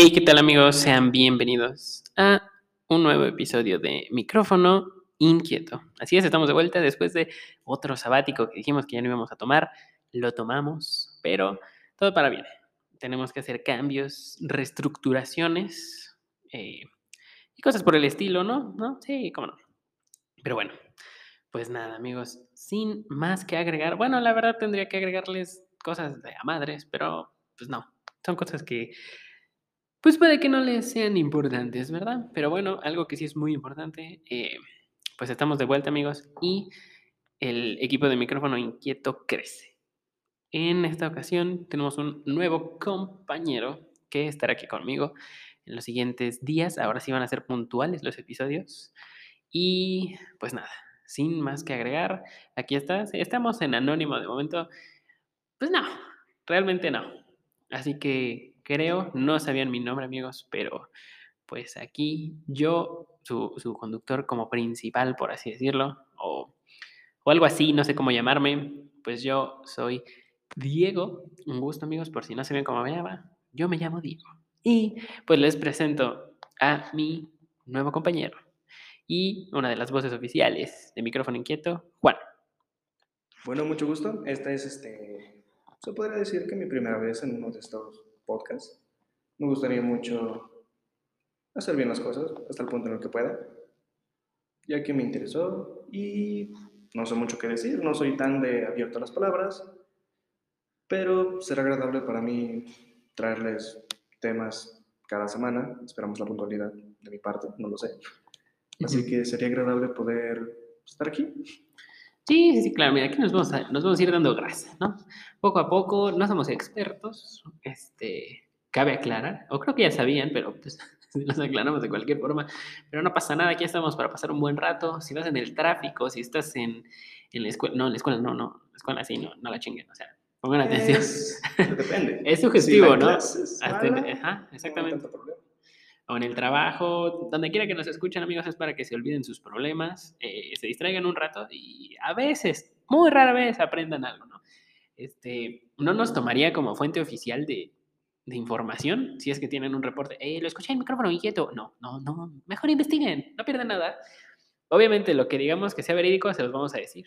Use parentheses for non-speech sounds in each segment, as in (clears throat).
Hey, ¿qué tal amigos? Sean bienvenidos a un nuevo episodio de Micrófono Inquieto. Así es, estamos de vuelta después de otro sabático que dijimos que ya no íbamos a tomar. Lo tomamos, pero todo para bien. Tenemos que hacer cambios, reestructuraciones eh, y cosas por el estilo, ¿no? ¿No? Sí, cómo no. Pero bueno, pues nada, amigos, sin más que agregar. Bueno, la verdad tendría que agregarles cosas de a madres, pero pues no. Son cosas que pues puede que no les sean importantes, ¿verdad? Pero bueno, algo que sí es muy importante, eh, pues estamos de vuelta amigos y el equipo de micrófono inquieto crece. En esta ocasión tenemos un nuevo compañero que estará aquí conmigo en los siguientes días. Ahora sí van a ser puntuales los episodios. Y pues nada, sin más que agregar, aquí estás. Estamos en anónimo de momento. Pues no, realmente no. Así que creo, no sabían mi nombre amigos, pero pues aquí yo, su, conductor como principal, por así decirlo, o, o algo así, no sé cómo llamarme, pues yo soy Diego, un gusto amigos, por si no sabían cómo me llama, yo me llamo Diego. Y pues les presento a mi nuevo compañero y una de las voces oficiales de Micrófono Inquieto, Juan. Bueno, mucho gusto. Esta es, este, se podría decir que mi primera vez en uno de estos podcast. Me gustaría mucho hacer bien las cosas hasta el punto en el que pueda, ya que me interesó y no sé mucho qué decir, no soy tan de abierto a las palabras, pero será agradable para mí traerles temas cada semana, esperamos la puntualidad de mi parte, no lo sé. Así que sería agradable poder estar aquí. Sí, sí, sí, claro, mira, aquí nos vamos, a, nos vamos a ir dando grasa, ¿no? Poco a poco, no somos expertos, este, cabe aclarar, o creo que ya sabían, pero pues (laughs) los aclaramos de cualquier forma, pero no pasa nada, aquí estamos para pasar un buen rato, si vas en el tráfico, si estás en, en la escuela, no, en la escuela no, no, la escuela sí, no, no la chinguen, o sea, pongan atención. Es, (laughs) depende. es sugestivo, ¿no? ajá, exactamente o en el trabajo, donde quiera que nos escuchen amigos, es para que se olviden sus problemas, eh, se distraigan un rato y a veces, muy rara vez, aprendan algo, ¿no? Este, no nos tomaría como fuente oficial de, de información si es que tienen un reporte, eh, lo escuché en micrófono inquieto. No, no, no, mejor investiguen, no pierdan nada. Obviamente, lo que digamos que sea verídico se los vamos a decir.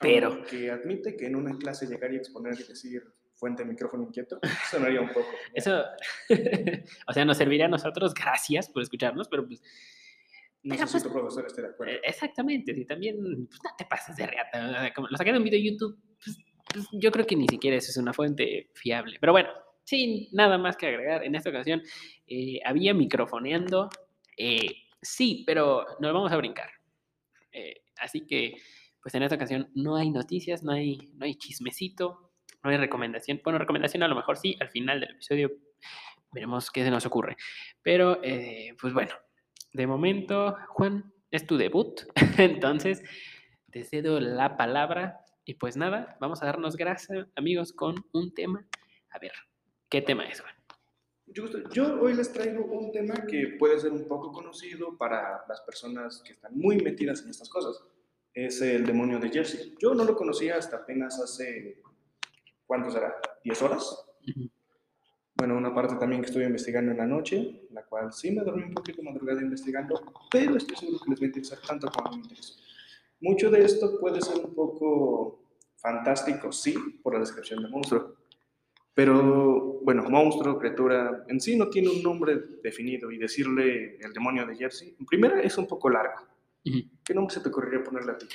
Pero. Que admite que en una clase llegar y exponer y decir fuente de micrófono inquieto, (laughs) sonaría un poco. Eso, (laughs) o sea, nos serviría a nosotros, (laughs) gracias por escucharnos, pero pues... No sé si tu profesor esté de acuerdo. Eh, exactamente, y también pues, no te pases de reata. Como lo saqué de un video de YouTube, pues, pues, yo creo que ni siquiera eso es una fuente fiable. Pero bueno, sin nada más que agregar, en esta ocasión eh, había microfoneando. Eh, sí, pero nos vamos a brincar. así que, pues en esta ocasión no hay noticias, no hay, no hay chismecito, no hay recomendación. Bueno, recomendación a lo mejor sí, al final del episodio veremos qué se nos ocurre. Pero, eh, pues bueno, de momento, Juan, es tu debut. (laughs) Entonces, te cedo la palabra. Y pues nada, vamos a darnos gracias, amigos, con un tema. A ver, ¿qué tema es, Juan? Yo hoy les traigo un tema que puede ser un poco conocido para las personas que están muy metidas en estas cosas. Es el demonio de Jersey. Yo no lo conocía hasta apenas hace ¿cuánto será? ¿10 horas? Bueno, una parte también que estuve investigando en la noche, la cual sí me dormí un poquito madrugada investigando, pero estoy seguro que les va a interesar tanto como me interesa. Mucho de esto puede ser un poco fantástico, sí, por la descripción del monstruo. Pero, bueno, monstruo, criatura, en sí no tiene un nombre definido y decirle el demonio de Jersey, en primera es un poco largo. ¿Qué nombre se te ocurriría ponerle a ti?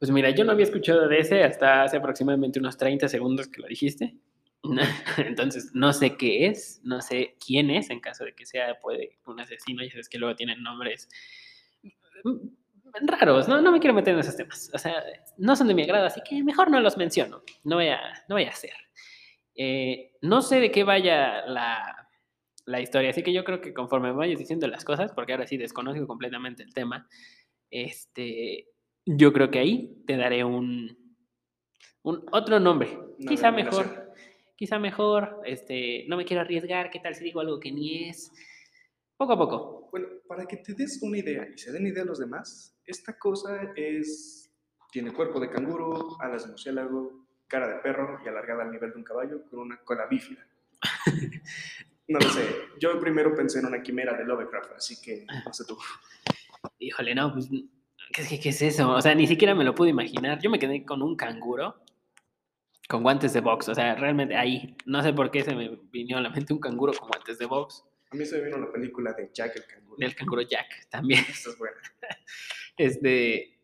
Pues mira, yo no había escuchado de ese hasta hace aproximadamente unos 30 segundos que lo dijiste. (laughs) Entonces, no sé qué es, no sé quién es, en caso de que sea puede un asesino, ya sabes que luego tienen nombres raros, ¿no? No me quiero meter en esos temas. O sea, no son de mi agrado, así que mejor no los menciono. No voy a, no voy a hacer. Eh, no sé de qué vaya la, la historia, así que yo creo que conforme me vayas diciendo las cosas, porque ahora sí desconozco completamente el tema, este, yo creo que ahí te daré un, un otro nombre. quizá mejor. Quizá mejor. Este, no me quiero arriesgar. ¿Qué tal si digo algo que ni es? Poco a poco. Bueno, para que te des una idea y se den idea a los demás, esta cosa es. Tiene cuerpo de canguro, alas de murciélago, cara de perro y alargada al nivel de un caballo con una cola bífida. (laughs) No lo sé. Yo primero pensé en una quimera de Lovecraft, así que sé tú. Híjole, no, pues, ¿qué, qué, qué es eso? O sea, ni siquiera me lo pude imaginar. Yo me quedé con un canguro con guantes de box. O sea, realmente ahí, no sé por qué se me vino a la mente un canguro con guantes de box. A mí se me vino la película de Jack el canguro. Del canguro Jack también. Esta es buena. (laughs) Este.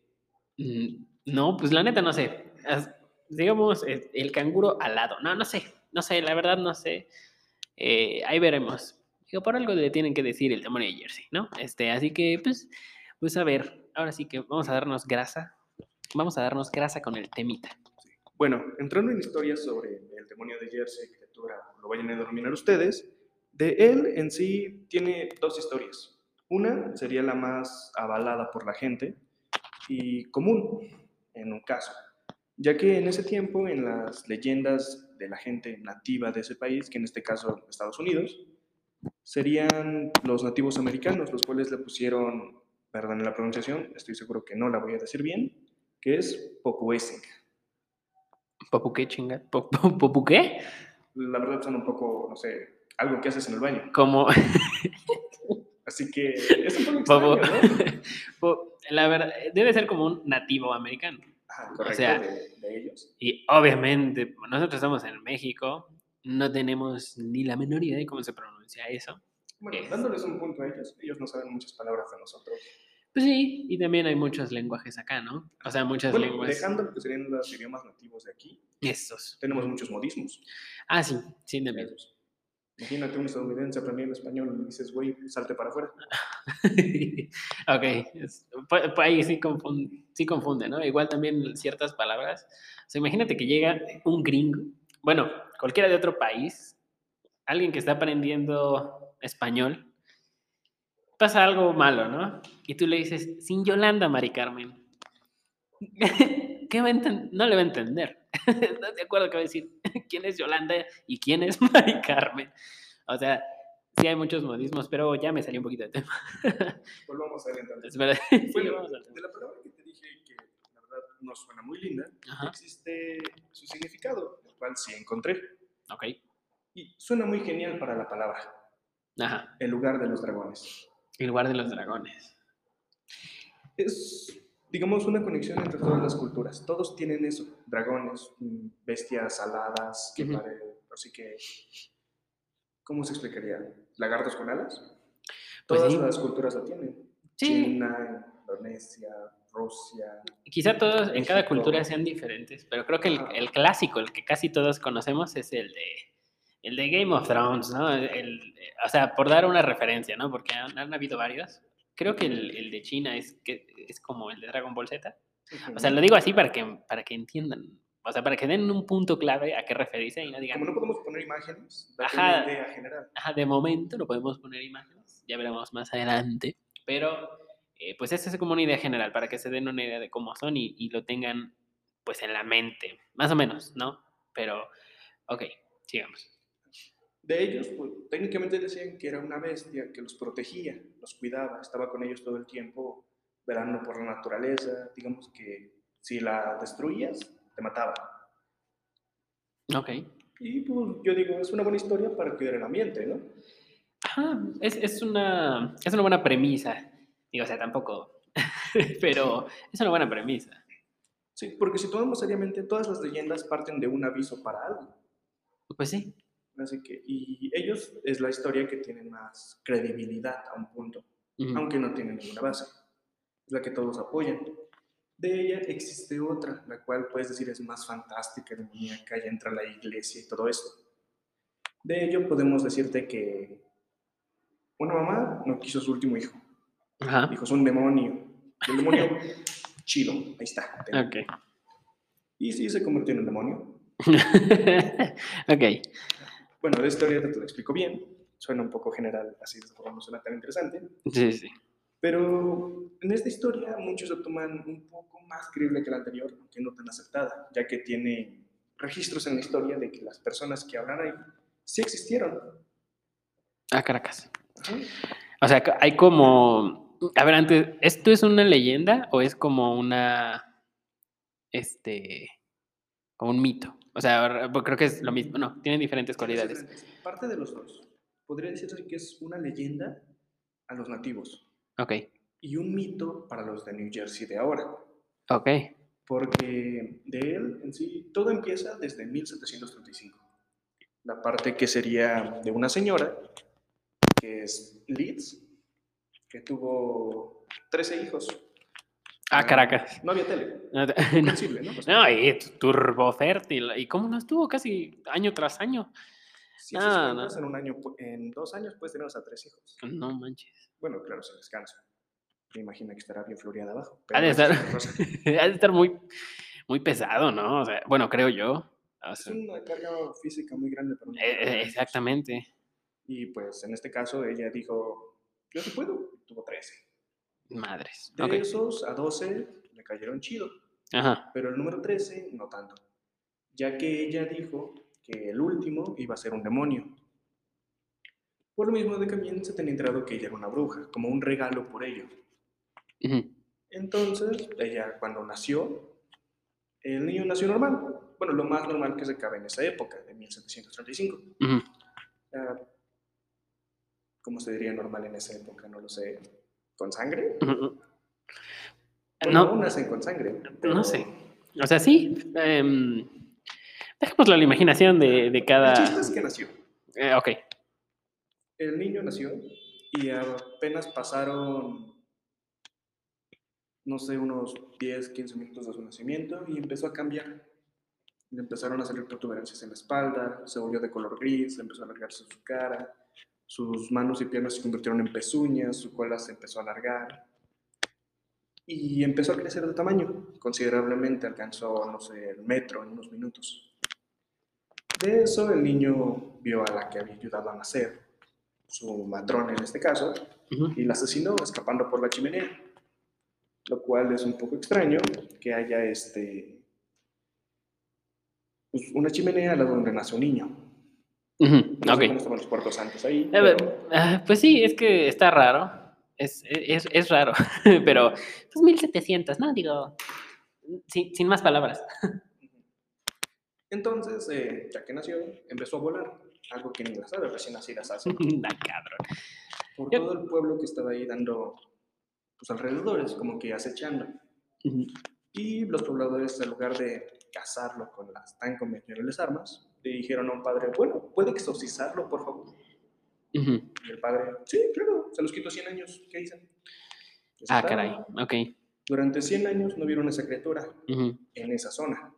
mm, No, pues la neta no sé. Digamos, eh, el canguro alado. No, no sé. No sé, la verdad no sé. Eh, ahí veremos. Digo, por algo le tienen que decir el demonio de Jersey, ¿no? Este, así que, pues, pues a ver. Ahora sí que vamos a darnos grasa. Vamos a darnos grasa con el temita. Bueno, entrando en historias sobre el demonio de Jersey, criatura, lo vayan a denominar ustedes, de él en sí tiene dos historias. Una sería la más avalada por la gente y común en un caso, ya que en ese tiempo en las leyendas de la gente nativa de ese país, que en este caso Estados Unidos, serían los nativos americanos, los cuales le pusieron, perdón la pronunciación, estoy seguro que no la voy a decir bien, que es Popuesing. ¿Popu qué chinga? ¿Po- po- ¿Popu qué? la verdad son un poco, no sé, algo que haces en el baño. Como. Así que es un poco Popo- extraño, ¿no? (laughs) po- la verdad, debe ser como un nativo americano. Ajá, correcto, sea- de, de ellos. Y obviamente, nosotros estamos en México, no tenemos ni la menor idea de cómo se pronuncia eso. Bueno, es- dándoles un punto a ellos, ellos no saben muchas palabras de nosotros. Pues sí, y también hay muchos lenguajes acá, ¿no? O sea, muchas Bueno, lenguas. dejando lo que serían los idiomas nativos de aquí, Estos. tenemos muchos modismos. Ah, sí, sí, también. Imagínate un estadounidense aprendiendo español y dices, güey, salte para afuera. (laughs) ok, es- pu- pu- ahí sí confunde, sí confunde, ¿no? Igual también ciertas palabras. O sea, imagínate que llega un gringo, bueno, cualquiera de otro país, alguien que está aprendiendo español, pasa algo malo, ¿no? Y tú le dices, sin Yolanda, Mari Carmen. (laughs) ¿Qué va a No le va a entender. (laughs) ¿Estás de acuerdo que va a decir (laughs) quién es Yolanda y quién es Mari Carmen? O sea, sí hay muchos modismos, pero ya me salió un poquito de tema. Volvamos a ver entonces. Espera, sí, Bueno, tema. de la palabra que te dije que la verdad no suena muy linda, Ajá, existe su significado, el cual sí encontré. ok. Y suena muy genial para la palabra, Ajá, el lugar de los dragones. el lugar de los dragones. Es, digamos, una conexión entre todas las culturas. Todos tienen eso, dragones, bestias aladas, que Ujú. pare- así que, ¿cómo se explicaría? ¿Lagartos con alas? Pues Todas sí. las culturas lo tienen. Sí. China, Indonesia, Rusia. Quizá todos en cada cultura sean diferentes, pero creo que el clásico, el que casi todos conocemos, es el de, el de Game of Thrones, ¿no? El- el- o sea, por dar una referencia, ¿no? Porque han, han habido varios. Creo que el, el de China es, que, es como el de Dragon Ball Z. O sea, lo digo así para que, para que entiendan, o sea, para que den un punto clave a qué referirse y no digan, Como no podemos poner imágenes, Ajá. una idea general. Ajá, de momento no podemos poner imágenes, ya veremos más adelante, pero eh, pues esa es como una idea general para que se den una idea de cómo son y, y lo tengan pues en la mente, más o menos, ¿no? Pero, ok, sigamos. De ellos, pues, técnicamente decían que era una bestia que los protegía, los cuidaba, estaba con ellos todo el tiempo, velando por la naturaleza. Digamos que si la destruías, te mataba. Ok. Y pues yo digo, es una buena historia para cuidar el ambiente, ¿no? Ajá, es, es, una, es una buena premisa. Digo, o sea, tampoco, (laughs) pero es una buena premisa. Sí, porque si tomamos seriamente, todas las leyendas parten de un aviso para algo. Pues sí. Así que, y ellos es la historia que tiene más credibilidad a un punto. Ujú. aunque no tiene ninguna base. Es la que todos apoyan. De ella existe otra, la cual puedes decir es más fantástica, demoníaca, ya entra la iglesia y todo esto. De ello podemos decirte que una mamá no quiso su último hijo. Ajá. Dijo, es un demonio. El demonio, (laughs) chido, ahí está. ten". Ok. Y sí, se convirtió en un demonio. (laughs) ok. Bueno, la historia te lo explico bien. Suena un poco general, así de forma no suena tan interesante. Sí, sí. Pero en esta historia muchos la toman un poco más creíble que la anterior, aunque no tan aceptada, ya que tiene registros en la historia de que las personas que hablan ahí sí existieron. Ah, Caracas. O sea, hay como. A ver, antes, ¿esto es una leyenda o es como una. Este. como un mito? O sea, pues creo que es lo mismo. No, tienen diferentes cualidades. Diferentes. Parte de los dos. podría decirse que es una leyenda a los nativos Ok, y un mito para los de New Jersey de ahora. ok. porque de él en sí todo empieza desde 1735. La parte que sería de una señora, que es Liz, que tuvo 13 hijos. Ah, Caracas. No había tele. No, Comprensible, (laughs) ¿no? Pues, no, y turbo fértil. ¿Y cómo no estuvo casi año tras año? si haces no, en un año, en dos años puedes tener hasta tres hijos. No manches. Bueno, claro, sin descanso. Me imagino que estará bien floreada abajo. Ha de eso es estar, (laughs) ha de estar muy, muy pesado, ¿no? O sea, bueno, creo yo. O Es sea, una carga física muy grande para una eh, eh, exactamente. Y pues en este caso ella dijo, yo sí puedo. Tuvo 13. Madres. De Ok. esos a 12 le cayeron chido, Ajá. pero el número 13 no tanto, ya que ella dijo que el último iba a ser un demonio. Por lo mismo de que también se tenía enterado que ella era una bruja, como un regalo por ello. Ujú. Entonces, ella cuando nació, el niño nació normal. Bueno, lo más normal que se cabe en esa época, de 1735. Ujú. Ah, ¿Cómo se diría normal en esa época? No lo sé. ¿Con sangre? Bueno, aún No, nacen con sangre. no sé. O sea, sí. dejémoslo a la imaginación de, de El cada. chiste es que nació. Eh, ok. El niño nació y apenas pasaron, no sé, unos 10, 15 minutos de su nacimiento y empezó a cambiar. Le empezaron a salir protuberancias en la espalda, se volvió de color gris, le empezó a alargarse su cara, sus manos y piernas se convirtieron en pezuñas, su cola se empezó a alargar y empezó a crecer de tamaño. Considerablemente alcanzó, no sé, el metro en unos minutos. De eso el niño vio a la que había ayudado a nacer, su matrona en este caso, y la asesinó escapando por la chimenea. Lo cual es un poco extraño que haya este, pues, una chimenea al lado donde nace un niño. Ujú, No Ok. sé cómo estaban los cuartos santos ahí. Pero- ah, pues sí, es que está raro. Es, es, es raro. (laughs) Pero, pues 1700, ¿no? Digo, sin, sin más palabras. Entonces, eh, ya que nació, empezó a volar, algo que ni las aves recién nacidas hacen. Ah, cabrón. Por Yo- todo el pueblo que estaba ahí dando pues, alrededores, como que acechando. Ujú. Y los pobladores, en lugar de cazarlo con las tan convencionales armas, le dijeron a un padre, bueno, ¿puede exorcizarlo, por favor? Ujú. Y el padre, sí, claro, se los quito 100 años, ¿qué dicen? Ah, caray. Ok. Durante 100 años no vieron esa criatura Ujú. en esa zona.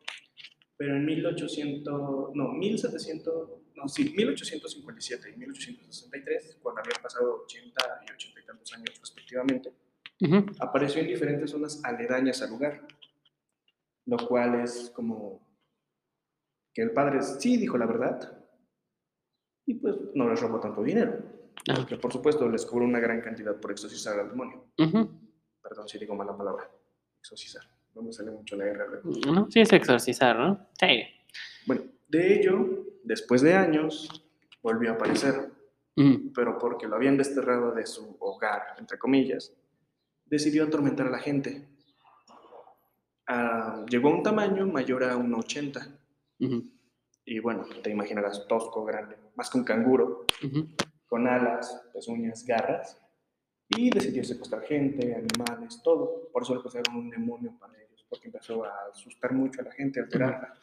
Pero en 1800, no, 1700, no, sí, 1857 y 1863, cuando habían pasado 80 y 80 y tantos años respectivamente, Ujú. apareció en diferentes zonas aledañas al lugar, lo cual es como que el padre sí dijo la verdad y pues no les robó tanto dinero, Ah. porque por supuesto les cobró una gran cantidad por exorcizar al demonio. Perdón si digo mala palabra, exorcizar, no me sale mucho la. ¿No? Sí, es exorcizar, ¿no? Sí. Bueno, de ello, después de años, volvió a aparecer, pero porque lo habían desterrado de su hogar, entre comillas, decidió atormentar a la gente. Ah, llegó a un tamaño mayor a un 80. Ujú. Y bueno, te imaginarás tosco, grande, más que un canguro, con alas, pezuñas, garras. Y decidió secuestrar gente, animales, todo. Por eso le pusieron un demonio para ellos, porque empezó a asustar mucho a la gente, a alterarla.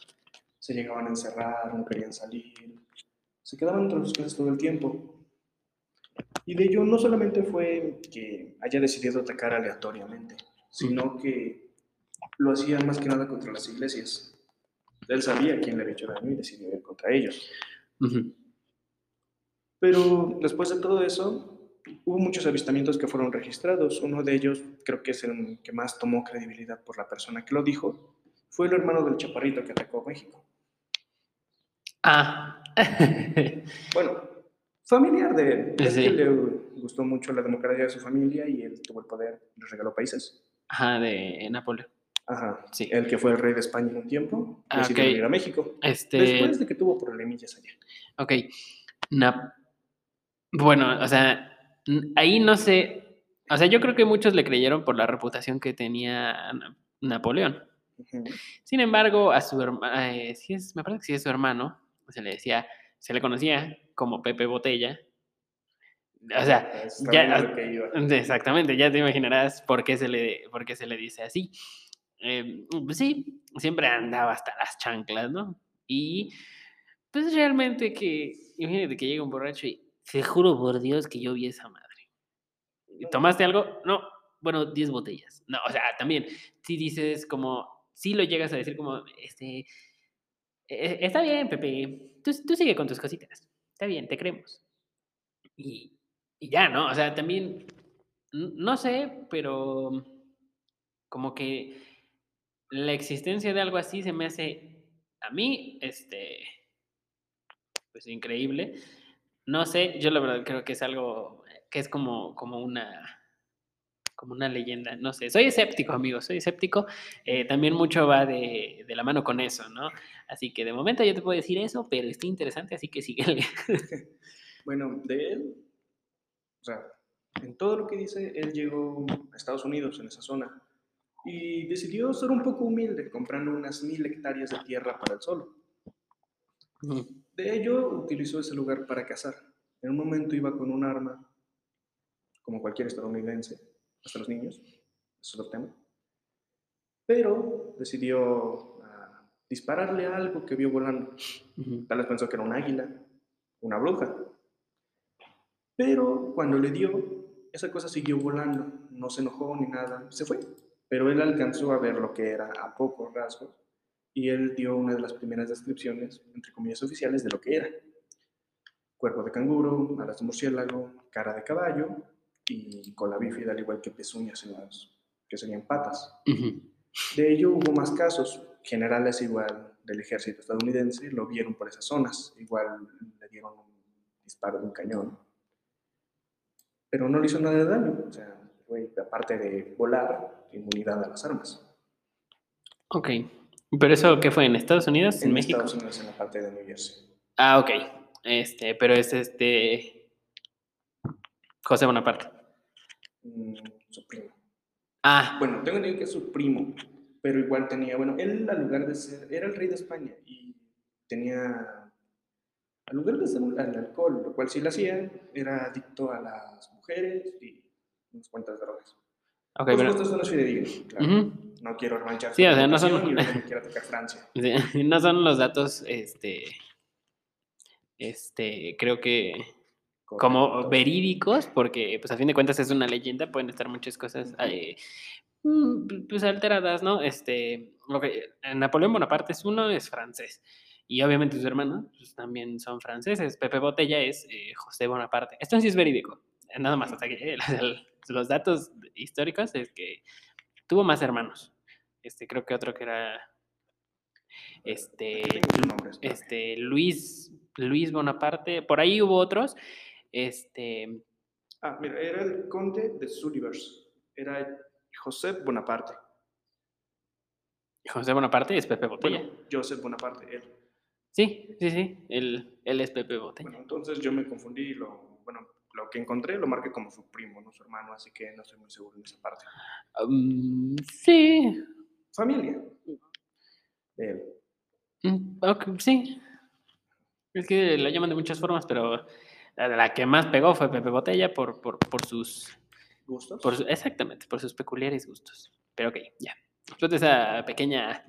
Se llegaban a encerrar, no querían salir. Se quedaban entre sus casas todo el tiempo. Y de ello no solamente fue que haya decidido atacar aleatoriamente, sino que lo hacía más que nada contra las iglesias. Él sabía quién le había hecho daño y decidió ir contra ellos. Ujú. Pero después de todo eso, hubo muchos avistamientos que fueron registrados. Uno de ellos, creo que es el que más tomó credibilidad por la persona que lo dijo, fue el hermano del chaparrito que atacó a México. Ah. (laughs) Bueno, familiar de él. Es Sí. que le gustó mucho la democracia de su familia y él tuvo el poder, le regaló países. Ajá, de Nápoles. Ajá. Sí. El que fue el rey de España en un tiempo, Ah, decidió venir a México. Este. Después de que tuvo problemillas allá. Ok. Nap- Bueno, o sea, ahí no sé. O sea, yo creo que muchos le creyeron por la reputación que tenía Na- Napoleón. Sin embargo, a su hermano, sí es, me parece que sí es su hermano, se le decía, se le conocía como Pepe Botella, O sea, ya-. Exactamente, ya te imaginarás por qué se le, por qué se le dice así. Eh, pues sí, siempre andaba hasta las chanclas, ¿no? Y pues realmente que, imagínate que llega un borracho y te juro por Dios que yo vi esa madre. ¿Y ¿Tomaste algo? No, bueno, 10 botellas. No, o sea, también, si dices como, si lo llegas a decir como, este, "Eh, está bien, Pepe, tú, tú sigue con tus cositas, está bien, te creemos. Y, y ya, ¿no? O sea, también, no sé, pero como que la existencia de algo así se me hace a mí, este, pues increíble. No sé, yo la verdad creo que es algo que es como, como una como una leyenda, no sé, soy escéptico, amigos, soy escéptico, eh, también mucho va de, de la mano con eso, ¿no? Así que de momento yo te puedo decir eso, pero está interesante, así que síguele. (laughs) Bueno, de él, o sea, en todo lo que dice, él llegó a Estados Unidos, en esa zona, y decidió ser un poco humilde, comprando unas mil hectáreas de tierra para él solo. De ello, utilizó ese lugar para cazar. En un momento iba con un arma, como cualquier estadounidense, hasta los niños, eso es otro tema. Pero decidió ah, dispararle a algo que vio volando. Tal vez pensó que era un águila, una bruja. Pero cuando le dio, esa cosa siguió volando, no se enojó ni nada, se fue. Pero él alcanzó a ver lo que era a pocos rasgos y él dio una de las primeras descripciones, entre comillas oficiales, de lo que era. Cuerpo de canguro, alas de murciélago, cara de caballo y cola bífida, al igual que pezuñas en las que serían patas. De ello hubo más casos. Generales igual del ejército estadounidense lo vieron por esas zonas. Igual le dieron un disparo de un cañón. Pero no le hizo nada de daño. O sea, fue, aparte de volar, inmunidad a las armas. Ok, pero eso qué fue en Estados Unidos, en, En México. Estados Unidos, en la parte de New Jersey. Ah, ok, este, pero es este José Bonaparte. Mm, su primo. Ah, Bueno, tengo entendido que es su primo. Pero igual tenía, bueno, él al lugar de ser, era el rey de España y tenía, al lugar de ser al alcohol, lo cual sí lo hacía, era adicto a las mujeres y unas cuantas drogas. ok, pero. es fidedigno, claro. No quiero manchar Sí, o sea, no son- (laughs) quiero atacar Francia. Sí, (laughs) No son los datos, este, este, creo que como verídicos, porque pues a fin de cuentas es una leyenda, pueden estar muchas cosas eh, mm, pues alteradas, ¿no? Este, lo que- Napoleón Bonaparte es uno, es francés. Y obviamente sus hermanos pues, también son franceses. Pepe Botella es eh, José Bonaparte. Esto sí es verídico. Nada más hasta que los datos históricos es que tuvo más hermanos. Este, creo que otro que era este, nombres, este Luis, Luis Bonaparte. Por ahí hubo otros. Este, Ah, mira, era el conde de Sullivers. Era José Bonaparte. José Bonaparte es Pepe Botella. Bueno, Joseph Bonaparte, él. Sí, sí, sí. Él, él es Pepe Botella. Bueno, entonces yo me confundí y lo, bueno, lo que encontré lo marqué como su primo, no su hermano, así que no estoy muy seguro en esa parte. Mm, sí. Familia. él. Mm, sí. Es que la llaman de muchas formas, pero la, que más pegó fue Pepe Botella por, por, por sus. ¿Gustos? Por exactamente, por sus peculiares gustos. Pero ok, ya. Después de esa pequeña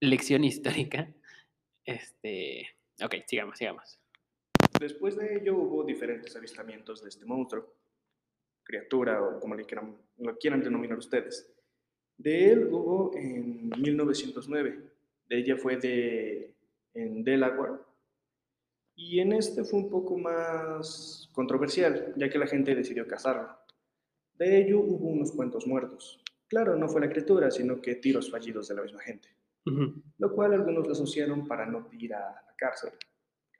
lección histórica, este. Ok, sigamos, sigamos. Después de ello hubo diferentes avistamientos de este monstruo, criatura o como le quieran, lo quieran denominar ustedes. De él hubo en 1909, de ella fue de, en Delaware, y en este fue un poco más controversial, ya que la gente decidió cazarlo. De ello hubo unos cuantos muertos. Claro, no fue la criatura, sino que tiros fallidos de la misma gente, lo cual algunos lo asociaron para no ir a la cárcel,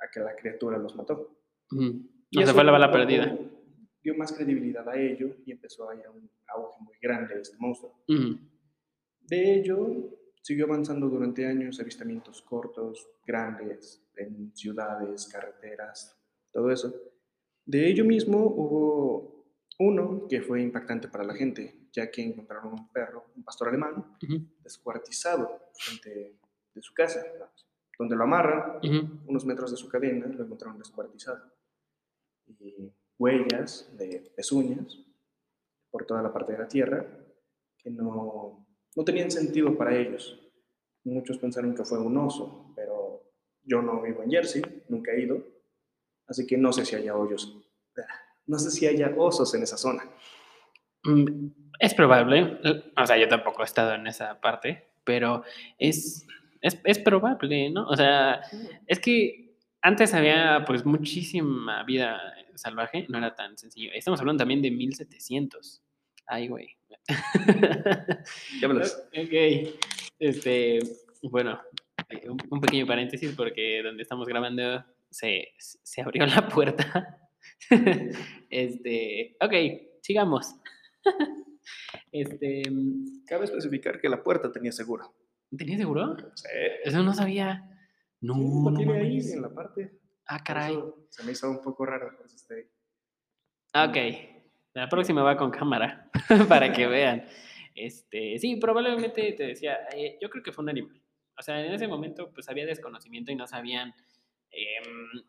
a que la criatura los mató. ujú. Y O sea, fue la bala perdida. Dio más credibilidad a ello y empezó a haber un auge muy grande de este monstruo. Ujú, De ello, siguió avanzando durante años, avistamientos cortos, grandes, en ciudades, carreteras, todo eso. De ello mismo hubo uno que fue impactante para la gente, ya que encontraron un perro, un pastor alemán, ujú, descuartizado frente de su casa, donde lo amarran, ujú. unos metros de su cadena, lo encontraron descuartizado. Y huellas de pezuñas por toda la parte de la tierra que no, no tenían sentido para ellos. Muchos pensaron que fue un oso, pero yo no vivo en Jersey, nunca he ido, así que no sé si haya hoyos. (laughs) No sé si haya osos en esa zona. Mm, Es probable, o sea, yo tampoco he estado en esa parte, pero es, es, es probable, ¿no? O sea, es que antes había pues muchísima vida salvaje, no era tan sencillo. Estamos hablando también de 1700. Ay, güey. (laughs) Hablas. ok. Este, bueno, un, un pequeño paréntesis porque donde estamos grabando se, se abrió la puerta. (laughs) este, ok, sigamos. (laughs) este, Cabe especificar que la puerta tenía seguro. ¿Tenías seguro? Sí. Eso no sabía. No, lo no tiene ahí en la parte. Ah, caray. eso Se me hizo un poco raro. por eso está ahí. Ok. La próxima va con cámara (laughs) para que vean. Este, sí, probablemente te decía, eh, yo creo que fue un animal. O sea, en ese momento pues había desconocimiento y no sabían em,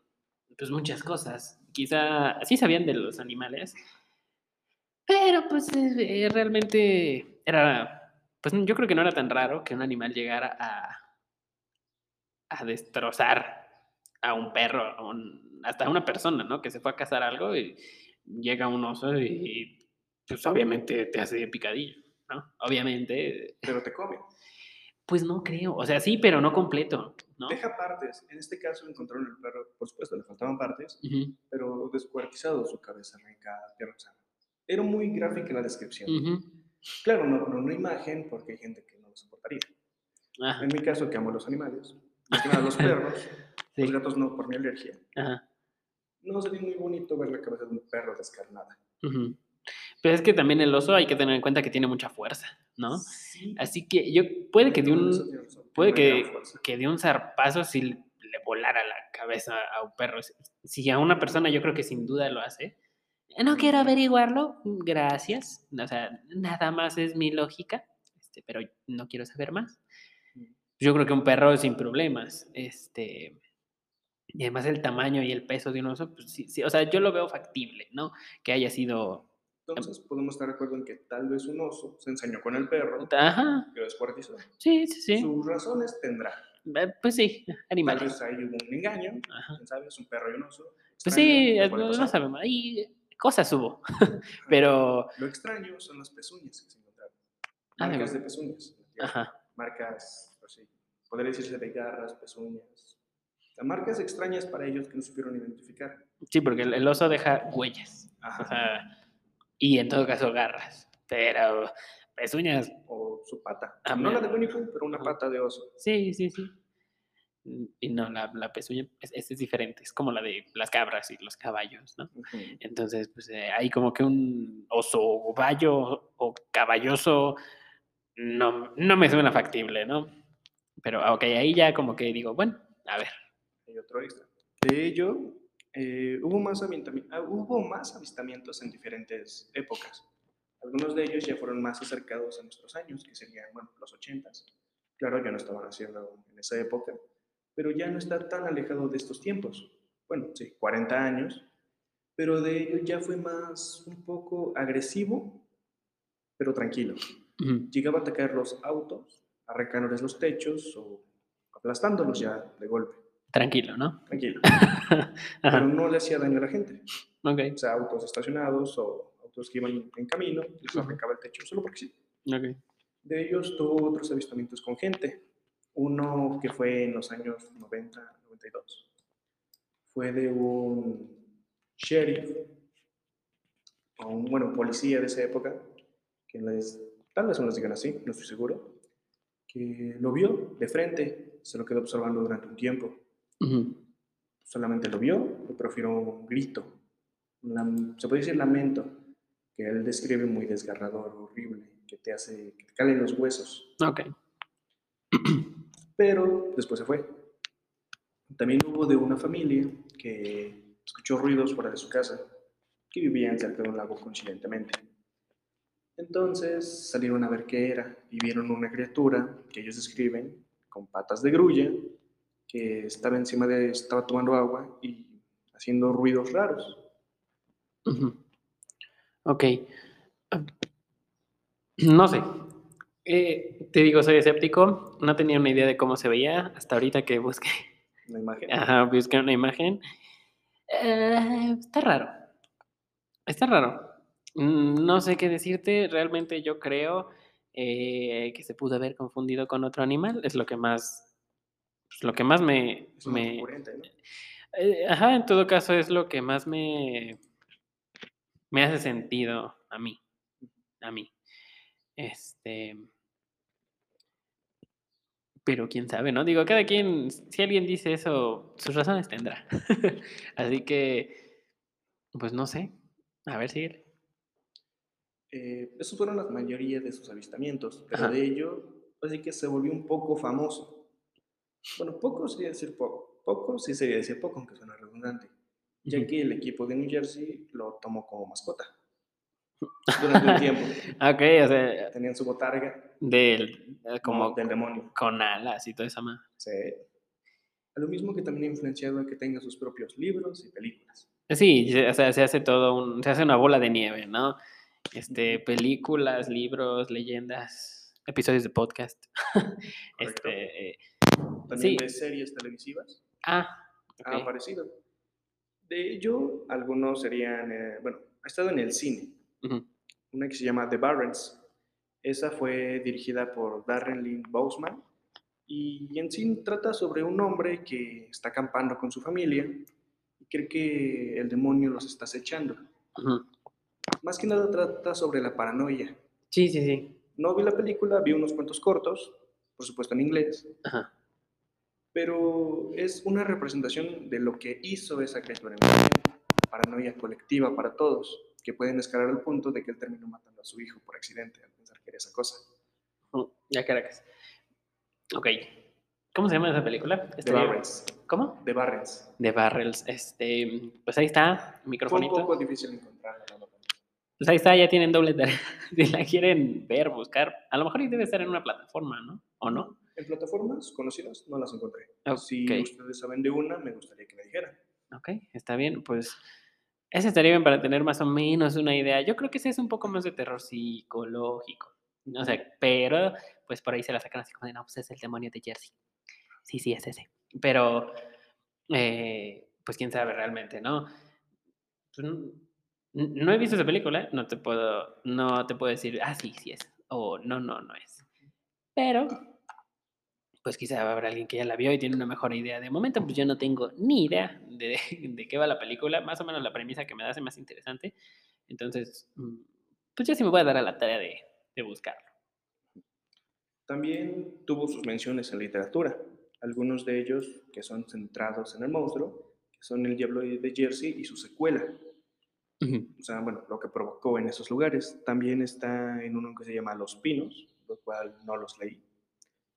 pues muchas cosas. Quizá sí sabían de los animales, pero pues eh, eh, realmente era, pues yo creo que no era tan raro que un animal llegara a, a destrozar a un perro, a un- hasta a una persona, ¿no? Que se fue a cazar algo y llega un oso y pues obviamente te hace picadillo, ¿no? Obviamente, Pero te come. pues no creo, o sea, sí, pero no completo, ¿no? Deja partes. En este caso encontraron el perro, por supuesto, le faltaban partes, pero descuartizado, su cabeza arrancada, pierna sana. Era muy gráfica la descripción. ujú, Claro, no con una imagen, porque hay gente que no lo soportaría. ajá, En mi caso, que amo los animales, más que nada los (laughs) perros, sí, los gatos no, por mi alergia. ajá, No sería muy bonito ver la cabeza de un perro descarnada. ujú. Pero es que también el oso hay que tener en cuenta que tiene mucha fuerza, ¿no? Sí, Así que yo, puede que de un, puede que, que de un zarpazo si le volara la cabeza a un perro. Si a una persona yo creo que sin duda lo hace. No quiero averiguarlo, gracias. O sea, nada más es mi lógica, este, pero no quiero saber más. Yo creo que un perro sin problemas. Este, y además el tamaño y el peso de un oso, pues sí, sí, o sea, yo lo veo factible, ¿no? Que haya sido... Entonces, podemos estar de acuerdo en que tal vez un oso se ensañó con el perro Ajá, que lo descuartizó. sí, sí, sí. Sus razones tendrá. Eh, Pues sí, Tal animales. vez ahí hubo un engaño, Ajá. quién sabe, es un perro y un oso. Pues extraño, sí, no eh, no, no pasar. sabemos. Ahí cosas hubo. (laughs) (laughs) Pero, Lo extraño son las pezuñas que se encontraron. Ah, de Marcas de verdad. pezuñas. ajá. Marcas, pues sí, podría decirse de garras, pezuñas. Marcas extrañas para ellos que no supieron identificar. Sí, porque el, oso deja huellas. Ajá. O sea, y en todo caso garras. Pero pezuñas, o su pata. Ah, no la de Pooh, pero una pata de oso. sí, sí, sí. Mm, Y no, la, la pezuña es, es- diferente. Es como la de las cabras y los caballos, ¿no? Ujú. Entonces, pues eh, hay como que un oso vallo o caballoso no, no me suena factible, ¿no? Pero, ah, ok, ahí ya como que digo, bueno, a ver. Y otro extra. De ello, eh, hubo, más ah, hubo más avistamientos en diferentes épocas. Algunos de ellos ya fueron más acercados a nuestros años, que serían, bueno, los 80 Claro, yo no estaba naciendo en esa época, pero ya no está tan alejado de estos tiempos. Bueno, sí, 40 años, pero de ello ya fue más un poco agresivo, pero tranquilo. Ujú. Llegaba a atacar los autos, arrancándoles los techos o aplastándolos ya de golpe. Tranquilo, ¿no? Tranquilo. (laughs) Pero no le hacía daño a la gente. Ok, O sea, autos estacionados o autos que iban en camino, les arrancaba el techo, solo porque sí. ok. De ellos tuvo otros avistamientos con gente. Uno que fue en los años 90, 92. Fue de un sheriff, o un, bueno, policía de esa época, que les, tal vez no les digan así, no estoy seguro, que lo vio de frente, se lo quedó observando durante un tiempo. Solamente lo vio, le profirió un grito, se puede decir lamento, que él describe muy desgarrador, horrible, que te hace, que te calen los huesos. Ok. (clears throat) pero después se fue. También hubo de una familia que escuchó ruidos fuera de su casa, que vivían cerca de un lago coincidentemente. Entonces salieron a ver qué era y vieron una criatura que ellos describen con patas de grulla, que estaba encima de, estaba tomando agua y haciendo ruidos raros. Ok. No sé. Eh, te digo, soy escéptico. No tenía una idea de cómo se veía hasta ahorita que busqué. La imagen. Ajá, busqué una imagen. Eh, está raro. Está raro. No sé qué decirte. Realmente yo creo eh, que se pudo haber confundido con otro animal. Es lo que más. pues, lo que más me. Es una me ¿no? eh, ajá, en todo caso es lo que más me. me hace sentido a mí. A mí. Este. Pero quién sabe, ¿no? Digo, cada quien, si alguien dice eso, sus razones tendrá. (laughs) Así que, pues no sé. A ver, sigue. Eh, esos fueron la mayoría de sus avistamientos, pero Ajá. de ello, así que se volvió un poco famoso. Bueno, poco sería decir poco, poco sí sería decir poco, aunque suena redundante, ya que el equipo de New Jersey lo tomó como mascota. (laughs) Durante un tiempo Ok, o sea, tenían su botarga del, eh, como del demonio. con alas y toda esa ma- Sí. A lo mismo que también ha influenciado a que tenga sus propios libros y películas. Sí, o sea, se hace todo un, se hace una bola de nieve, ¿no? Este, películas, libros, leyendas, episodios de podcast. (laughs) Este, eh, También sí. de series televisivas ah, ha ok. aparecido. De ello, algunos serían, eh, bueno, ha estado en el cine, Ujú, una que se llama The Barrens. Esa fue dirigida por Darren Lynn Bousman y en sí trata sobre un hombre que está acampando con su familia y cree que el demonio los está acechando. Más que nada trata sobre la paranoia. Sí, sí, sí. No vi la película, vi unos cuantos cortos, por supuesto en inglés, Ajá. pero es una representación de lo que hizo esa criatura en. Paranoia colectiva para todos, que pueden escalar al punto de que él terminó matando a su hijo por accidente al pensar que era esa cosa. Ya Caracas. Ok. ¿Cómo se llama esa película? The Estaría- Barrens. ¿Cómo? The Barrens. The Barrels. Este, pues ahí está, Fue un microfonito. poco difícil encontrarla. Pues ahí está, ya tienen doble tarea. (laughs) Si la quieren ver, buscar, a lo mejor debe estar en una plataforma, ¿no? ¿O no? En plataformas conocidas no las encontré. Ok. Si ustedes saben de una, me gustaría que me dijeran. Ok, está bien, pues ese estaría bien para tener más o menos una idea. Yo creo que ese es un poco más de terror psicológico. No sé, pero pues por ahí se la sacan así como de, no, pues es el demonio de Jersey. Sí, sí, es ese. Pero, eh, pues quién sabe realmente, ¿no? Pues, no he visto esa película, no te puedo, no te puedo decir, ah, sí, sí es, o no, no, no es. Pero, pues quizá habrá alguien que ya la vio y tiene una mejor idea. De momento, pues yo no tengo ni idea de, (laughs) de qué va la película, más o menos la premisa que me hace más interesante. Entonces, mm, pues yo sí me voy a dar a la tarea de, de buscarlo. También tuvo sus menciones en literatura. Algunos de ellos que son centrados en el monstruo, que son El Diablo de Jersey y su secuela. Ujú. O sea, bueno, lo que provocó en esos lugares. También está en uno que se llama Los Pinos, lo cual no los leí.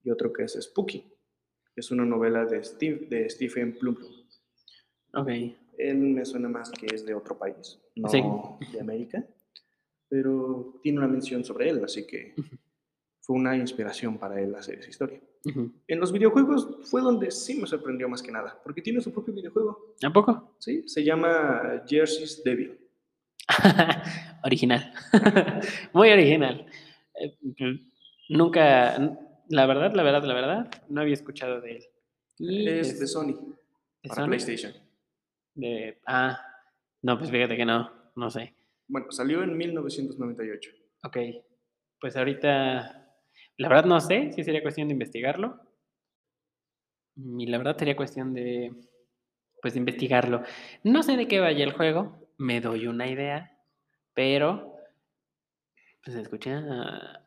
Y otro que es Spooky, es una novela de, Steve, de Stephen Plum. Ok. Él me suena más que es de otro país, no Sí. de América, pero tiene una mención sobre él, así que fue una inspiración para él hacer esa historia. Ujú. En los videojuegos fue donde sí me sorprendió más que nada, porque tiene su propio videojuego, ¿A poco? ¿sí? Se llama Jersey's Devil. (laughs) original. (laughs) Muy original. Eh, Nunca, la verdad, la verdad, la verdad, no había escuchado de él. Y Es de Sony, ¿de para Sony? PlayStation. De- ah, no, pues fíjate que no, no sé. Bueno, salió en 1998. Ok, pues ahorita, la verdad no sé si sería cuestión de investigarlo. Y la verdad sería cuestión de, pues, de investigarlo. No sé de qué vaya el juego, me doy una idea, pero, pues, se escucha,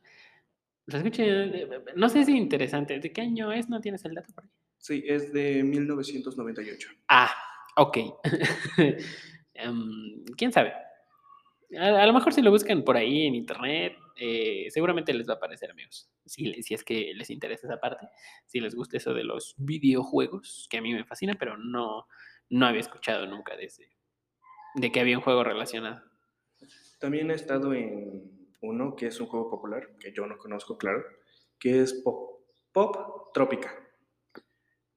eh, no sé si interesante. ¿De qué año es? ¿No tienes el dato por ahí? Sí, es de 1998. Ah, ok. (laughs) Em, ¿Quién sabe? A, a lo mejor si lo buscan por ahí en internet, eh, seguramente les va a aparecer, amigos. Si, si es que les interesa esa parte, si les gusta eso de los videojuegos, que a mí me fascina, pero no, no había escuchado nunca de, ese, de que había un juego relacionado. También he estado en uno que es un juego popular, que yo no conozco, claro, que es Pop, Pop Trópica.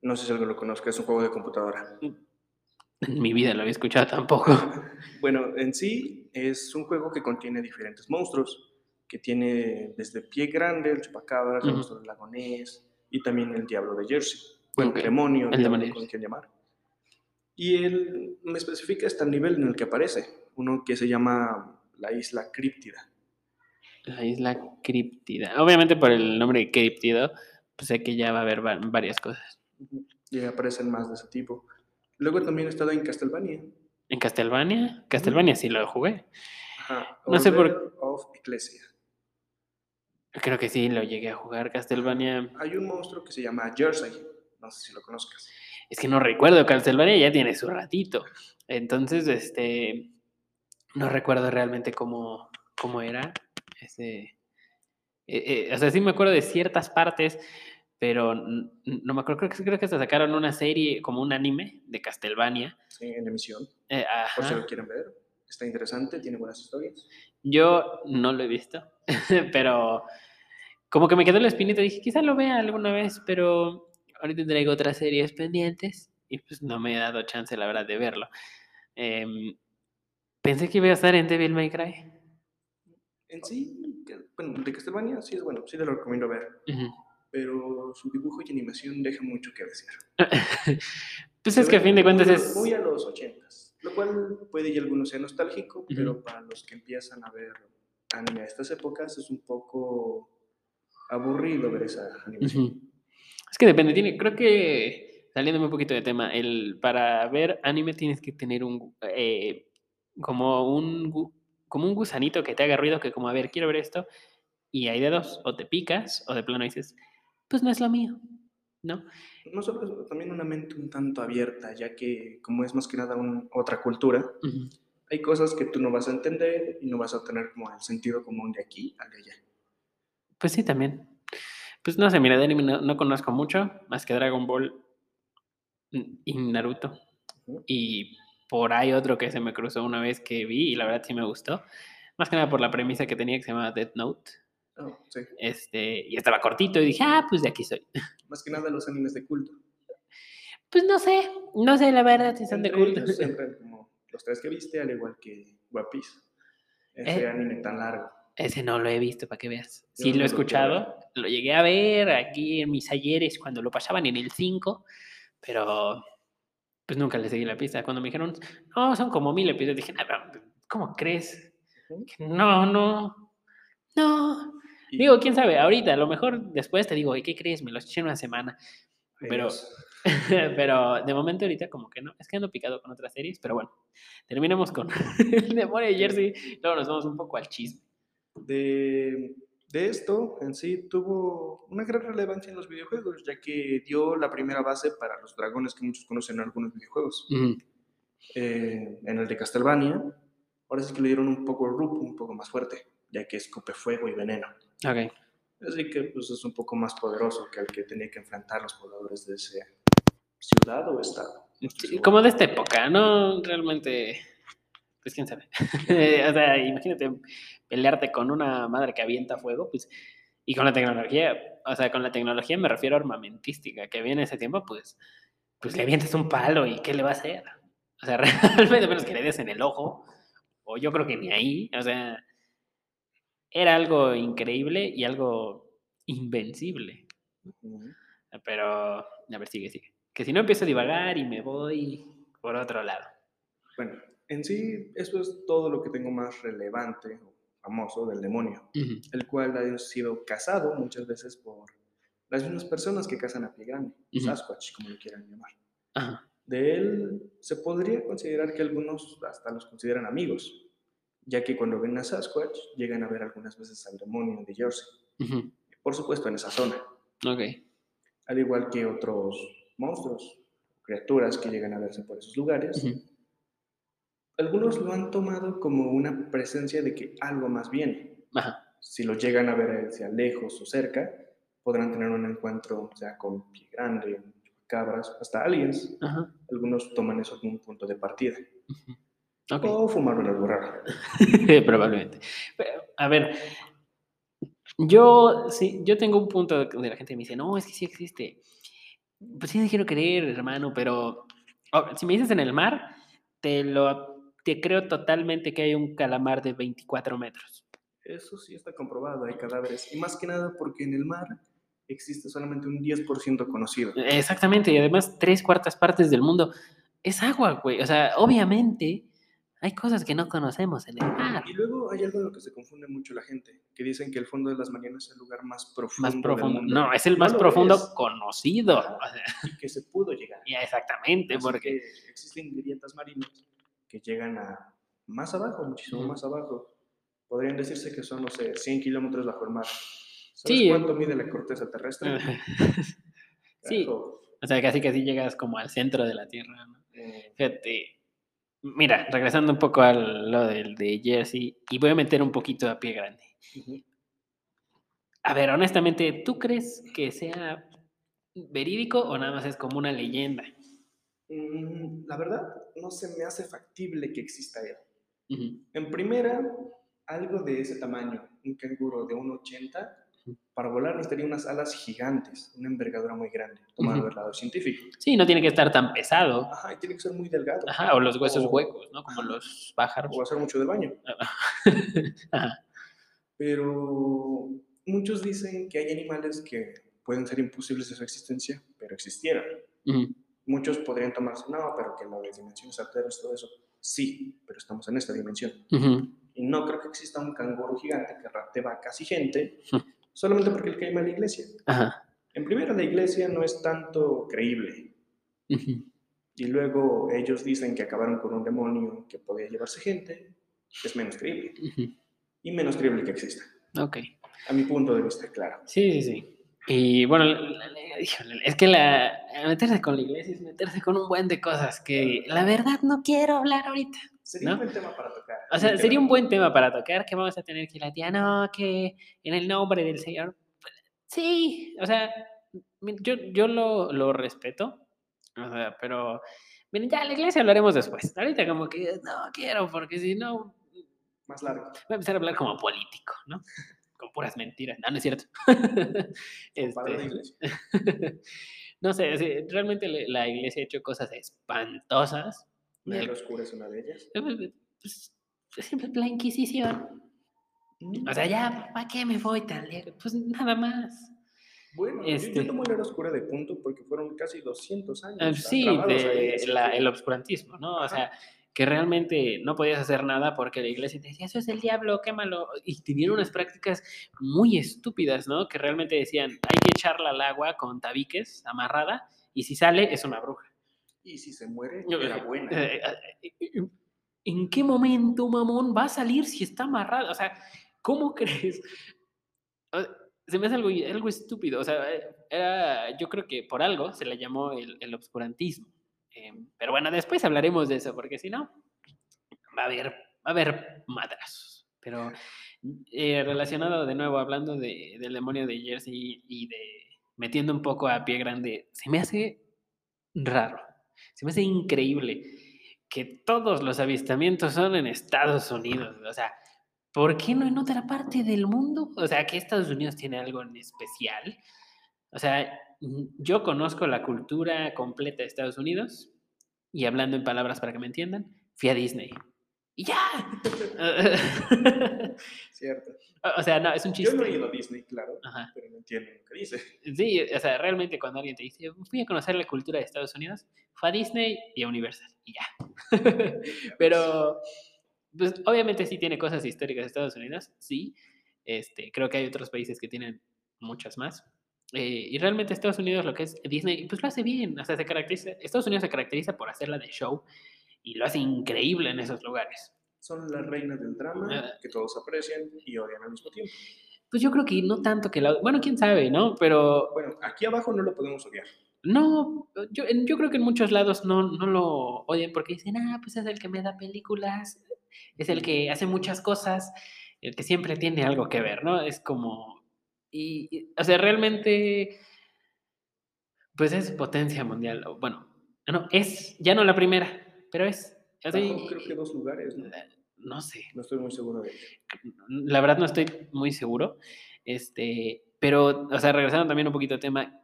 No sé si alguien lo conozca, es un juego de computadora. En mi vida lo había escuchado tampoco. (laughs) Bueno, en sí es un juego que contiene diferentes monstruos, que tiene desde Pie Grande, el Chupacabra, el Ujú. monstruo del lagonés y también el Diablo de Jersey. Bueno, el demonio, el el demonio. como quieran llamar. Y él me especifica hasta el nivel en el que aparece, uno que se llama la Isla Críptida. La isla críptida. Obviamente por el nombre de críptido, pues sé que ya va a haber va- varias cosas. Y aparecen más de ese tipo. Luego también he estado en Castlevania. ¿En Castlevania? Castlevania sí lo jugué. Ajá, No sé por- of Ecclesia. Creo que sí lo llegué a jugar. Castlevania. Hay un monstruo que se llama Jersey. No sé si lo conozcas. Es que no recuerdo. Castlevania ya tiene su ratito. Entonces, este. No recuerdo realmente cómo, cómo era. Ese. eh, eh, o sea, sí me acuerdo de ciertas partes, pero no me acuerdo. Creo que, creo que hasta sacaron una serie, como un anime de Castlevania. Sí, en emisión. Eh, Por si lo quieren ver. Está interesante, tiene buenas historias. Yo no lo he visto, (laughs) pero como que me quedó la espinita. Dije, quizá lo vea alguna vez, pero ahorita traigo otras series pendientes y pues no me he dado chance, la verdad, de verlo. Em, pensé que iba a estar en Devil May Cry. En sí, que- bueno, de Castlevania sí es bueno, sí te lo recomiendo ver. Pero su dibujo y animación deja mucho que decir. (laughs) pues es que a fin de cuentas muy, es... Muy a los ochentas. Lo cual puede y algunos sea nostálgico, pero para los que empiezan a ver anime a estas épocas es un poco aburrido ver esa animación. Es que depende, tiene, creo que saliéndome un poquito de tema, el, para ver anime tienes que tener un eh, como un como un gusanito que te haga ruido, que como a ver, quiero ver esto, y hay de dos, o te picas, o de plano dices, pues no es lo mío, ¿no? No solo eso, también una mente un tanto abierta, ya que como es más que nada un- otra cultura, hay cosas que tú no vas a entender y no vas a tener como el sentido común de aquí al de allá. Pues sí, también. Pues no sé, mira, de anime no, no conozco mucho, más que Dragon Ball mm, y Naruto. Y por ahí otro que se me cruzó una vez que vi y la verdad sí me gustó. Más que nada por la premisa que tenía que se llamaba Death Note. Oh, sí. Este, y estaba cortito y dije, ah, pues de aquí soy. (laughs) Más que nada los animes de culto. Pues no sé, no sé la verdad si son de culto. ellos (laughs) entran como los tres que viste, al igual que One Piece. Ese Eh. anime tan largo. Ese no lo he visto, para que veas. Yo Sí no lo he lo escuchado, lo llegué a ver aquí en mis ayeres cuando lo pasaban en el 5, pero pues nunca le seguí la pista. Cuando me dijeron, no, son como mil episodios, dije, "Ah, pero, ¿cómo crees? No, no, no. Y- Digo, quién sabe, ahorita, a lo mejor después te digo, "Oye, ¿qué crees? Me lo eché en una semana. Pero- (laughs) pero de momento ahorita como que no. Es que ando picado con otras series, pero bueno. Terminemos con (laughs) el demonio de Jersey. Luego nos vamos un poco al chisme. De, de esto en sí tuvo una gran relevancia en los videojuegos, ya que dio la primera base para los dragones que muchos conocen en algunos videojuegos. Eh, en el de Castlevania, ahora sí que le dieron un poco root, un poco más fuerte, ya que escupe fuego y veneno. Ok. Así que pues, es un poco más poderoso que el que tenía que enfrentar los pobladores de esa ciudad o estado. Sí, como de esta época, ¿no? Realmente, pues quién sabe. (laughs) o sea, imagínate pelearte con una madre que avienta fuego, pues, y con la tecnología, o sea, con la tecnología me refiero a armamentística, que en ese tiempo, pues, pues le avientas un palo y ¿qué le va a hacer? O sea, (laughs) realmente menos que le des en el ojo, o yo creo que ni ahí, o sea, era algo increíble y algo invencible. Pero, a ver, sigue, sigue. Que si no empiezo a divagar y me voy por otro lado. Bueno, en sí, eso es todo lo que tengo más relevante o famoso del demonio, el cual ha sido cazado muchas veces por las mismas personas que cazan a pie grande. Sasquatch, como lo quieran llamar. Ajá. De él se podría considerar que algunos hasta los consideran amigos, ya que cuando ven a Sasquatch llegan a ver algunas veces al demonio de Jersey, por supuesto en esa zona, Ok. al igual que otros monstruos, criaturas que llegan a verse por esos lugares. Algunos lo han tomado como una presencia de que algo más viene. Ajá. Si lo llegan a ver hacia lejos o cerca, podrán tener un encuentro, o sea, con pie grande, cabras, hasta aliens. Ajá. Algunos toman eso como un punto de partida. O fumaron algo raro. Probablemente. Pero, a ver, yo sí, yo tengo un punto de la gente me dice, no, es que sí existe. Pues sí, quiero creer, hermano, pero Oh, si me dices en el mar, te lo te creo totalmente que hay un calamar de 24 metros. Eso sí está comprobado, hay cadáveres. Y más que nada porque en el mar existe solamente un 10% conocido. Exactamente, y además tres cuartas partes del mundo es agua, güey. O sea, obviamente hay cosas que no conocemos en el mar. Y luego hay algo en lo que se confunde mucho la gente, que dicen que el fondo de las Marianas es el lugar más profundo. Más del profundo. mundo. No, es el más profundo es. conocido. Ajá. O sea, Y que se pudo llegar. (laughs) ya, exactamente, Así porque que existen grietas marinas que llegan a más abajo, muchísimo más abajo. Podrían decirse que son, no sé, 100 kilómetros bajo el mar. ¿Sabes Sí. cuánto mide la corteza terrestre? (laughs) Sí. O sea, casi casi llegas como al centro de la Tierra, ¿no? Eh, Fíjate, mira, regresando un poco a lo del de Jersey, y voy a meter un poquito a pie grande. A ver, honestamente, ¿tú crees que sea verídico o nada más es como una leyenda? Mm, la verdad, no se me hace factible que exista él. Ujú, En primera, algo de ese tamaño, un canguro de 1,80, para volar necesitaría unas alas gigantes, una envergadura muy grande, tomando Ujú. el lado científico. Sí, no tiene que estar tan pesado. Ajá, y tiene que ser muy delgado. Ajá, o los huesos O- huecos, ¿no? Como los pájaros. O hacer mucho de baño. (laughs) Ajá. Pero muchos dicen que hay animales que pueden ser imposibles de su existencia, pero existieron. Muchos podrían tomarse, no, pero que lo de dimensiones alternas, todo eso. Sí, pero estamos en esta dimensión. Y no creo que exista un canguro gigante que rapte vacas y gente solamente porque le cae mal la iglesia. Ajá. En primera, la iglesia no es tanto creíble. ujú. Y luego ellos dicen que acabaron con un demonio que podía llevarse gente. Es menos creíble. Y menos creíble que exista. Ok. A mi punto de vista, claro. Sí, sí, sí. Y bueno, es que la, meterse con la iglesia es meterse con un buen de cosas que la verdad no quiero hablar ahorita. Sería ¿No? un buen tema para tocar. O sea, sería un buen tema para tocar que vamos a tener que la tía, no, que en el nombre del Señor. Sí, o sea, yo, yo lo, lo respeto, o sea, pero miren, ya la iglesia hablaremos después. Ahorita como que no quiero, porque si no, Más largo. voy a empezar a hablar como político, ¿no? Con puras mentiras. No, no es cierto. (laughs) Este, iglesia. (laughs) no sé, realmente la iglesia ha hecho cosas espantosas. La del- oscura es una de ellas. pues, siempre la Inquisición. O sea, ya, ¿para qué me voy tan lejos? Pues nada más. Bueno, este- yo, tomo la era oscura de punto porque fueron casi 200 años. Ah, Sí, de la- el obscurantismo, ¿no? O sea, que realmente no podías hacer nada porque la iglesia te decía, eso es el diablo, quémalo. Y tenían unas prácticas muy estúpidas, ¿no? Que realmente decían, hay que echarla al agua con tabiques amarrada y si sale es una bruja. Y si se muere, era buena. eh, eh, eh, ¿En qué momento, mamón, va a salir si está amarrada? O sea, ¿cómo (laughs) crees? Se me hace algo, algo estúpido. O sea, era, yo creo que por algo se le llamó el, el obscurantismo. Eh, pero bueno, después hablaremos de eso, porque si no, va a haber, va a haber madrazos. Pero eh, relacionado de nuevo, hablando de- del demonio de Jersey y de metiendo un poco a pie grande, se me hace raro. Se me hace increíble que todos los avistamientos son en Estados Unidos. O sea, ¿por qué no en otra parte del mundo? O sea, que Estados Unidos tiene algo en especial. O sea, yo conozco la cultura completa de Estados Unidos y hablando en palabras para que me entiendan, fui a Disney. Y ya. (laughs) Cierto. o sea, no, es un Yo chiste. no he ido a Disney, claro, Ajá. pero no entiendo lo que dice. Sí, o sea, realmente cuando alguien te dice, fui a conocer la cultura de Estados Unidos, fue a Disney y a Universal, y ya. (laughs) Pero, pues, obviamente sí tiene cosas históricas de Estados Unidos, sí. Este, creo que hay otros países que tienen muchas más. Eh, y realmente Estados Unidos, lo que es Disney, pues lo hace bien. O sea, se caracteriza, Estados Unidos se caracteriza por hacerla de show y lo hace increíble en esos lugares. Son las reinas del drama que todos aprecian y odian al mismo tiempo. Pues yo creo que no tanto que la... Bueno, quién sabe, ¿no? Pero Bueno, aquí abajo no lo podemos odiar. No, yo, yo creo que en muchos lados no, no lo odian porque dicen, ah, pues es el que me da películas, es el que hace muchas cosas, el que siempre tiene algo que ver, ¿no? Es como, y, y, o sea, realmente, pues es potencia mundial, bueno, no, es, ya no la primera, pero es, así, creo que dos lugares, ¿no? no sé, No estoy muy seguro de ello. la verdad no estoy muy seguro, este, pero, o sea, regresando también un poquito al tema,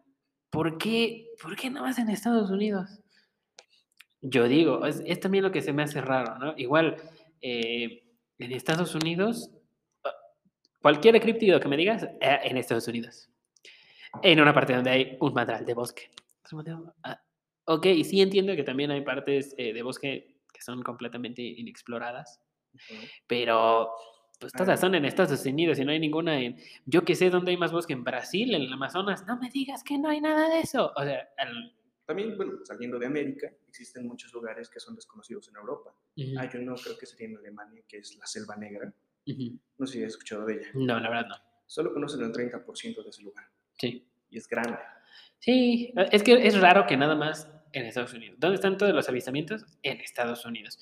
¿por qué, por qué nada más en Estados Unidos? Yo digo, es, es también lo que se me hace raro, ¿no? Igual, eh, en Estados Unidos, cualquier críptido que me digas, eh, en Estados Unidos. En una parte donde hay un madral de bosque. Ah, ok, sí entiendo que también hay partes eh, de bosque que son completamente inexploradas, pero pues todas son en Estados Unidos y no hay ninguna en... Yo que sé dónde hay más bosque, en Brasil, en el Amazonas. No me digas que no hay nada de eso. O sea, También, bueno, saliendo de América, existen muchos lugares que son desconocidos en Europa. Ujú, Hay uno, creo que sería en Alemania, que es la Selva Negra. Ujú. No sé si has escuchado de ella. No, la verdad no. Solo conocen el 30% de ese lugar. Sí. Y es grande. Sí, es que es raro que nada más en Estados Unidos. ¿Dónde están todos los avistamientos? En Estados Unidos.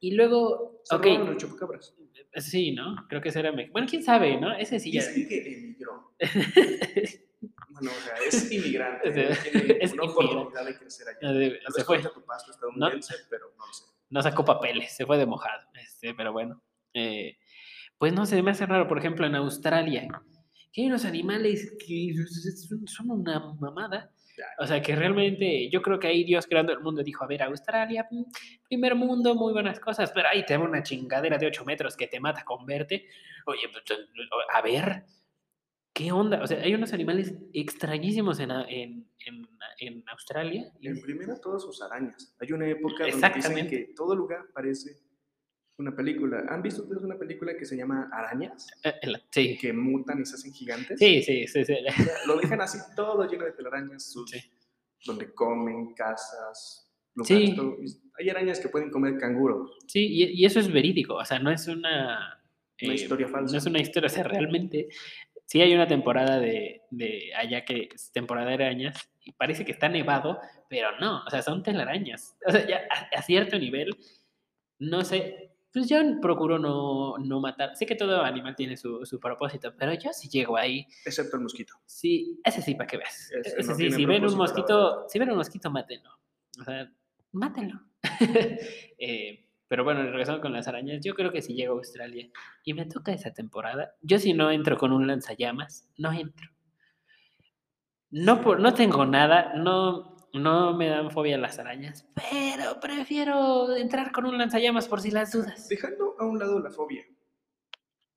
Y luego, Se ok, los chupacabras. sí, ¿no? Creo que ese era... me- Bueno, quién sabe, ¿no? Ese sí ya... Dicen que emigró. (laughs) Bueno, o sea, es inmigrante. (laughs) O sea, no tiene es una oportunidad de crecer allá. Tal se fue. tu pasto estadounidense, pero no lo sé. no sacó papeles, se fue de mojado. Este, pero bueno, eh, pues no sé, me hace raro, por ejemplo, en Australia, que hay unos animales que son- una mamada. O sea, que realmente yo creo que ahí Dios creando el mundo dijo, a ver, Australia, mm, primer mundo, muy buenas cosas, pero ahí te va una chingadera de 8 metros que te mata con verte. Oye, pues, a ver, ¿qué onda? O sea, hay unos animales extrañísimos en, en, en, en Australia. En primera, todas sus arañas. Hay una época donde dicen Exactamente. que todo lugar parece una película. ¿Han visto ustedes una película que se llama Arañas? eh, el- sí, Que mutan y se hacen gigantes. sí, sí, sí, sí. Lo dejan así todo lleno de telarañas, sus- Sí. donde comen, casas, Sí. todo. Hay arañas que pueden comer canguros. Sí, y, y eso es verídico, o sea, no es una... Una eh, historia falsa. No es una historia, o sea, realmente sí hay una temporada de, de allá que es temporada de arañas y parece que está nevado, pero no, o sea, son telarañas. O sea, ya a, a cierto nivel, no sé, pues yo procuro no, no matar. Sé que todo animal tiene su, su propósito, pero yo si llego ahí, Excepto el mosquito. sí, ese sí, para que veas. Ese Ese no sí, si ven un mosquito, si ven un mosquito, mátenlo. O sea, mátenlo. (laughs) Eh, pero bueno, regresando con las arañas, yo creo que si llego a Australia y me toca esa temporada, yo si no entro con un lanzallamas, no entro. No, por, no tengo nada, no, no me dan fobia las arañas, pero prefiero entrar con un lanzallamas por si las dudas. Dejando a un lado la fobia.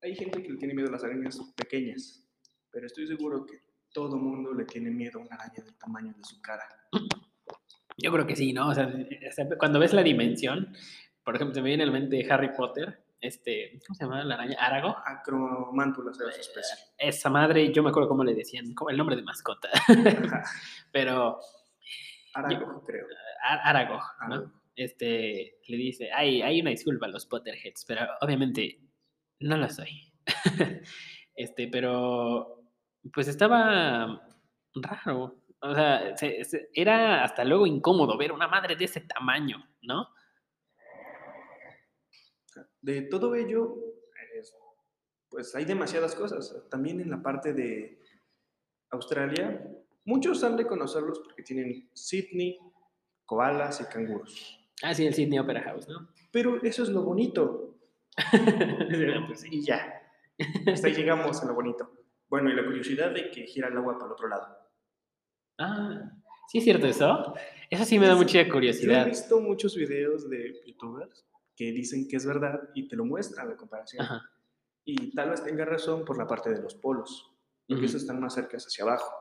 Hay gente que le tiene miedo a las arañas pequeñas, pero estoy seguro que todo mundo le tiene miedo a una araña del tamaño de su cara. Yo creo que sí, ¿no? O sea, cuando ves la dimensión, por ejemplo, se me viene a la mente Harry Potter, este, ¿cómo se llama la araña? ¿Arago? Acromántulas era su especie. Esa madre, yo me acuerdo cómo le decían, como el nombre de mascota, (laughs) pero Arago, creo. Ar- Aragog, ¿no? Aragog. Este, le dice, hay, hay una disculpa a los Potterheads, pero obviamente no lo soy. (laughs) este, pero pues estaba raro. O sea, se- se- era hasta luego incómodo ver una madre de ese tamaño, ¿no? De todo ello, es- pues hay demasiadas cosas. También en la parte de Australia, muchos han de conocerlos porque tienen Sydney, koalas y canguros. Ah, sí, el Sydney Opera House, ¿no? Pero eso es lo bonito. (laughs) Pues. Y ya. Hasta ahí llegamos a lo bonito. Bueno, y la curiosidad de que gira el agua para el otro lado. Ah, ¿sí es cierto eso? Eso sí me da mucha Yo he curiosidad. visto muchos videos de youtubers que dicen que es verdad y te lo muestran la comparación. Ajá. Y tal vez tenga razón por la parte de los polos, porque esos están más cerca hacia abajo.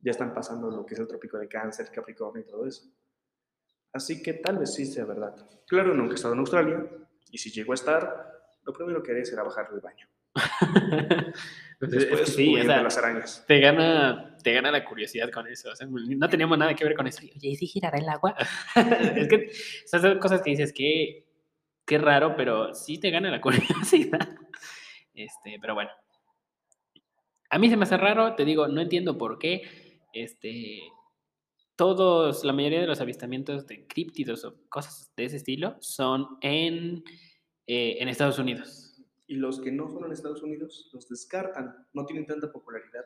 Ya están pasando lo que es el trópico de Cáncer, Capricornio y todo eso. Así que tal vez sí sea verdad. Claro, nunca he estado en Australia, y si llego a estar, lo primero que haré será bajar del baño. (laughs) Pues Después sí, o sea, las arañas. te gana, te gana la curiosidad con eso. o sea, no teníamos nada que ver con eso. Oye, ¿y si girará el agua? (laughs) es que esas son cosas que dices que qué raro, pero sí te gana la (laughs) curiosidad. Este, pero bueno. A mí se me hace raro, te digo, no entiendo por qué. Este, todos, la mayoría de los avistamientos de críptidos o cosas de ese estilo son en, eh, en Estados Unidos. Y los que no son en Estados Unidos los descartan, no tienen tanta popularidad.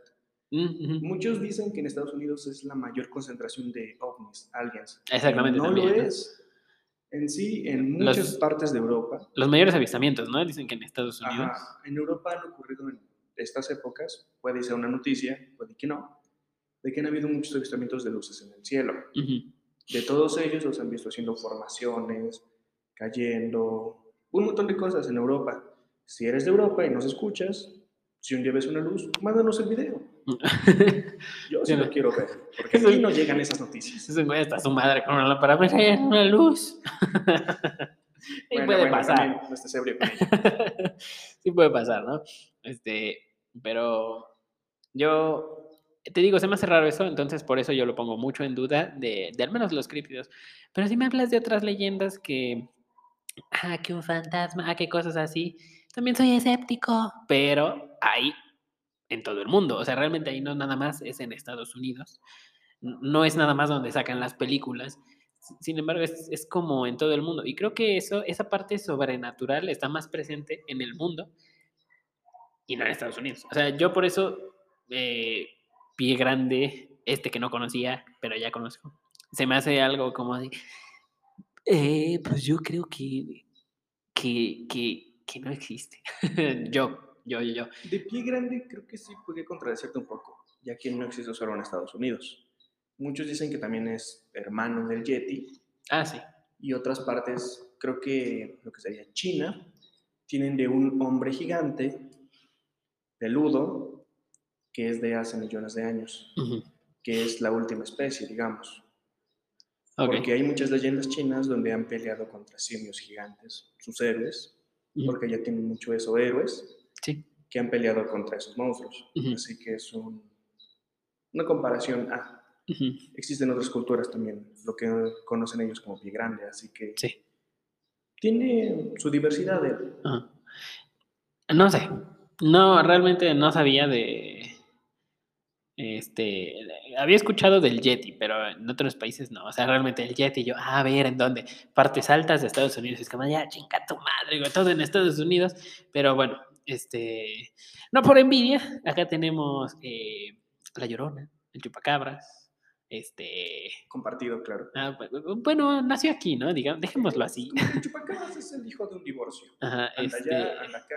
Mm. Muchos dicen que en Estados Unidos es la mayor concentración de ovnis, aliens. Exactamente, No también, lo ¿no? es. En sí, en muchas Los- partes de Europa, Los mayores avistamientos, ¿no? Dicen que en Estados Unidos. Ajá. En Europa han ocurrido en estas épocas, puede ser una noticia, puede que no, de que han habido muchos avistamientos de luces en el cielo. Ujú. De todos ellos los han visto haciendo formaciones, cayendo, un montón de cosas en Europa. Si eres de Europa y nos escuchas, si un día ves una luz, mándanos el video. (laughs) Yo sí Sí, lo no. quiero ver, porque aquí no llegan esas noticias. Ese güey está su madre con una lámpara, me cae una luz. (laughs) y Bueno, puede bueno, pasar. no estés ebrio (laughs) sí puede pasar, ¿no? Este, pero yo te digo, se me hace raro eso, entonces por eso yo lo pongo mucho en duda de, al menos los críptidos. Pero si me hablas de otras leyendas que, ah, que un fantasma, ah, que cosas así, también soy escéptico, pero hay en todo el mundo, o sea, realmente ahí no nada más es en Estados Unidos, no es nada más donde sacan las películas, si- sin embargo es, es como en todo el mundo, y creo que eso, esa parte sobrenatural está más presente en el mundo y no en Estados Unidos. O sea, yo por eso, eh, Pie Grande, este que no conocía, pero ya conozco, se me hace algo como de, "Eh, pues yo creo que, que, que, que no existe. (laughs) yo, yo, yo, yo. De pie grande creo que sí podría contradecirte un poco, ya que no existe solo en Estados Unidos. Muchos dicen que también es hermano del Yeti Ah, sí. y otras partes, creo que lo que sería China, tienen de un hombre gigante, peludo, que es de hace millones de años, que es la última especie, digamos. Ok. Porque hay muchas leyendas chinas donde han peleado contra simios gigantes, sus héroes, porque ya tienen mucho eso, héroes, Sí. que han peleado contra esos monstruos. Así que es un- una comparación a... Existen otras culturas también, lo que conocen ellos como pie grande, así que Sí. tiene su diversidad. de-. No sé. No, realmente no sabía de. Este. Había escuchado del Yeti, pero en otros países no. O sea, realmente el Yeti, yo, ah, a ver, ¿en dónde? Partes altas de Estados Unidos. Es como, ya, chinga tu madre, güey, todo en Estados Unidos. Pero bueno, este. No por envidia. Acá tenemos eh, La Llorona, el Chupacabras. Este. Compartido, claro. ah, bu- bueno, nació aquí, ¿no? Digamos, dejémoslo así. Que Chupacabras es el hijo de un divorcio. Ajá, Anda este. allá, anda acá.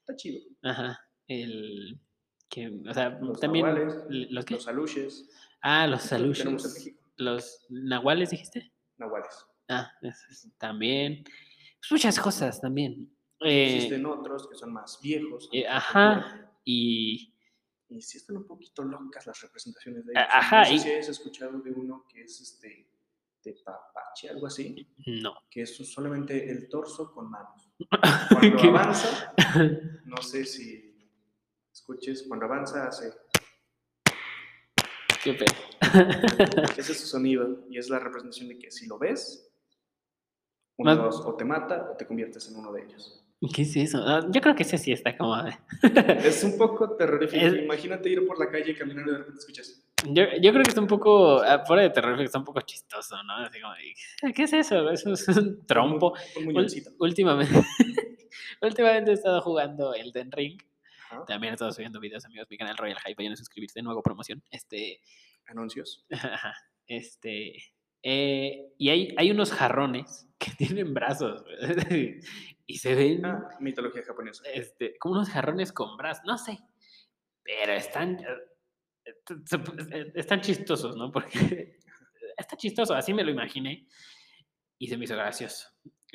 Está chido. Ajá, el que, o sea, Los también nahuales, los qué? Los aluches. ah, los México. los nahuales dijiste? Nahuales. Ah, esos también. Pues muchas cosas también. Eh, Existen otros que son más viejos. eh, ajá, y Y sí están un poquito locas las representaciones de ellos. ajá, No sé y- si has escuchado de uno que es este de papache, algo así, no. que es solamente el torso con manos. (laughs) Cuando avanza, (laughs) no sé si escuches, cuando avanza hace, Qué pedo. (laughs) ese es su sonido y es la representación de que si lo ves, uno de dos, o te mata o te conviertes en uno de ellos. ¿Qué es eso? Ah, yo creo que ese sí está como. (laughs) Es un poco terrorífico. Es- Imagínate ir por la calle caminando y de repente escuchas. Yo, yo creo que está un poco, ah, fuera de terror, está un poco chistoso, ¿no? Así como, ¿qué es eso? Eso es un trompo. Un muñoncito. últimamente, (laughs) últimamente he estado jugando Elden Ring. Ajá. También he estado subiendo videos, amigos, mi canal Royal Hype, vayan a suscribirse, nuevo promoción. Este, Anuncios. (laughs) ajá, este, eh, y hay, hay unos jarrones (laughs) que tienen brazos (laughs) y se ven Ah, mitología japonesa. este, como unos jarrones con brazos, no sé, pero están, eh, están chistosos, ¿no? Porque está chistoso, así me lo imaginé y se me hizo gracioso.